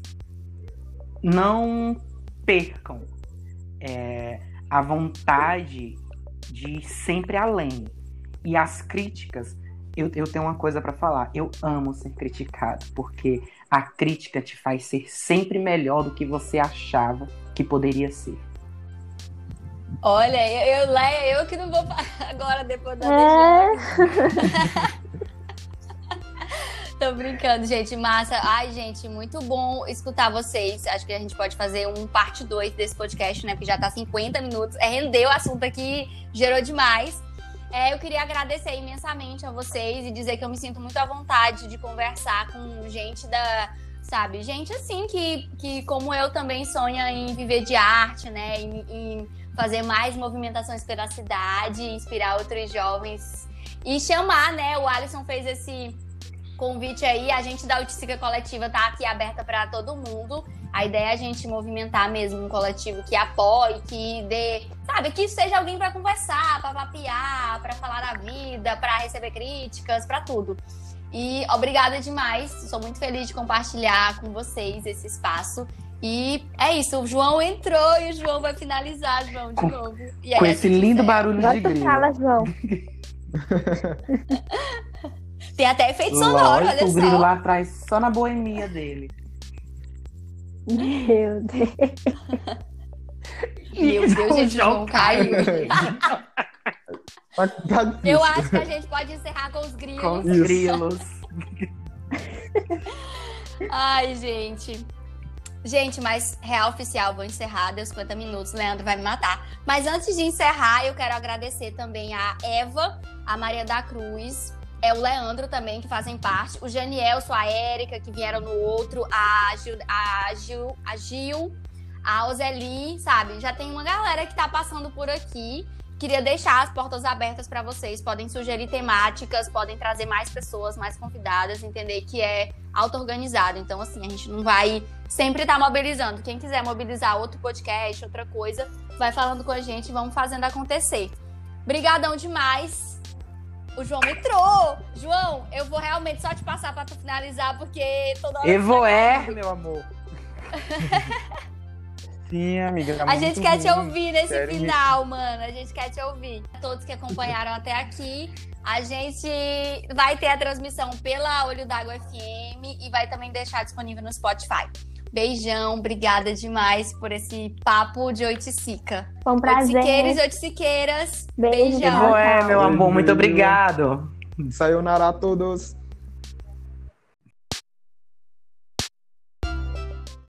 Speaker 2: não percam é, a vontade de ir sempre além. E as críticas, eu, eu tenho uma coisa para falar. Eu amo ser criticado, porque a crítica te faz ser sempre melhor do que você achava que poderia ser.
Speaker 3: Olha, eu, eu, eu que não vou <laughs> agora depois da é. <laughs> Tô brincando, gente. Massa. Ai, gente, muito bom escutar vocês. Acho que a gente pode fazer um parte 2 desse podcast, né? Porque já tá 50 minutos. É, rendeu o assunto aqui, gerou demais. É, eu queria agradecer imensamente a vocês e dizer que eu me sinto muito à vontade de conversar com gente da sabe? Gente assim que, que como eu também sonha em viver de arte, né? Em, em fazer mais movimentações pela cidade, inspirar outros jovens e chamar, né? O Alisson fez esse convite aí, a gente da Uticica Coletiva tá aqui aberta para todo mundo. A ideia é a gente movimentar mesmo um coletivo que apoie, que dê, sabe, que seja alguém para conversar, para papiar, para falar da vida, para receber críticas, para tudo. E obrigada demais, sou muito feliz de compartilhar com vocês esse espaço. E é isso, o João entrou e o João vai finalizar, João, de novo.
Speaker 2: Aí, com esse lindo barulho de grilo.
Speaker 4: Fala, João. <laughs>
Speaker 3: Tem até efeito sonoro, olha
Speaker 2: o grilo só. lá atrás, só na boemia dele.
Speaker 4: Meu Deus. <laughs>
Speaker 3: Meu Deus, gente, caiu. Tá, <laughs> tá Eu acho que a gente pode encerrar com os grilos.
Speaker 2: Com os grilos. <laughs>
Speaker 3: Ai, gente. Gente, mas real oficial, vou encerrar, deu 50 minutos, Leandro vai me matar. Mas antes de encerrar, eu quero agradecer também a Eva, a Maria da Cruz, é o Leandro também, que fazem parte, o Janiel, a Érica, que vieram no outro, a Gil, a Gil, a, Gil, a Ozeli, sabe? Já tem uma galera que tá passando por aqui. Queria deixar as portas abertas para vocês. Podem sugerir temáticas, podem trazer mais pessoas, mais convidadas, entender que é auto-organizado. Então, assim, a gente não vai sempre estar tá mobilizando. Quem quiser mobilizar outro podcast, outra coisa, vai falando com a gente vamos fazendo acontecer. Obrigadão demais. O João entrou. João, eu vou realmente só te passar para tu finalizar, porque toda hora.
Speaker 2: Evoer, meu amor. <laughs>
Speaker 1: Sim, amiga.
Speaker 3: Tá a gente quer ruim. te ouvir nesse Sério final, mesmo. mano. A gente quer te ouvir. Todos que acompanharam até aqui, a gente vai ter a transmissão pela Olho d'Água FM e vai também deixar disponível no Spotify. Beijão, obrigada demais por esse papo de oiticica.
Speaker 4: Foi um prazer.
Speaker 3: Oiticiqueiros e oiticiqueiras.
Speaker 4: Beijo.
Speaker 3: Beijão.
Speaker 2: É, meu amor, muito obrigado.
Speaker 5: Sayonara a todos.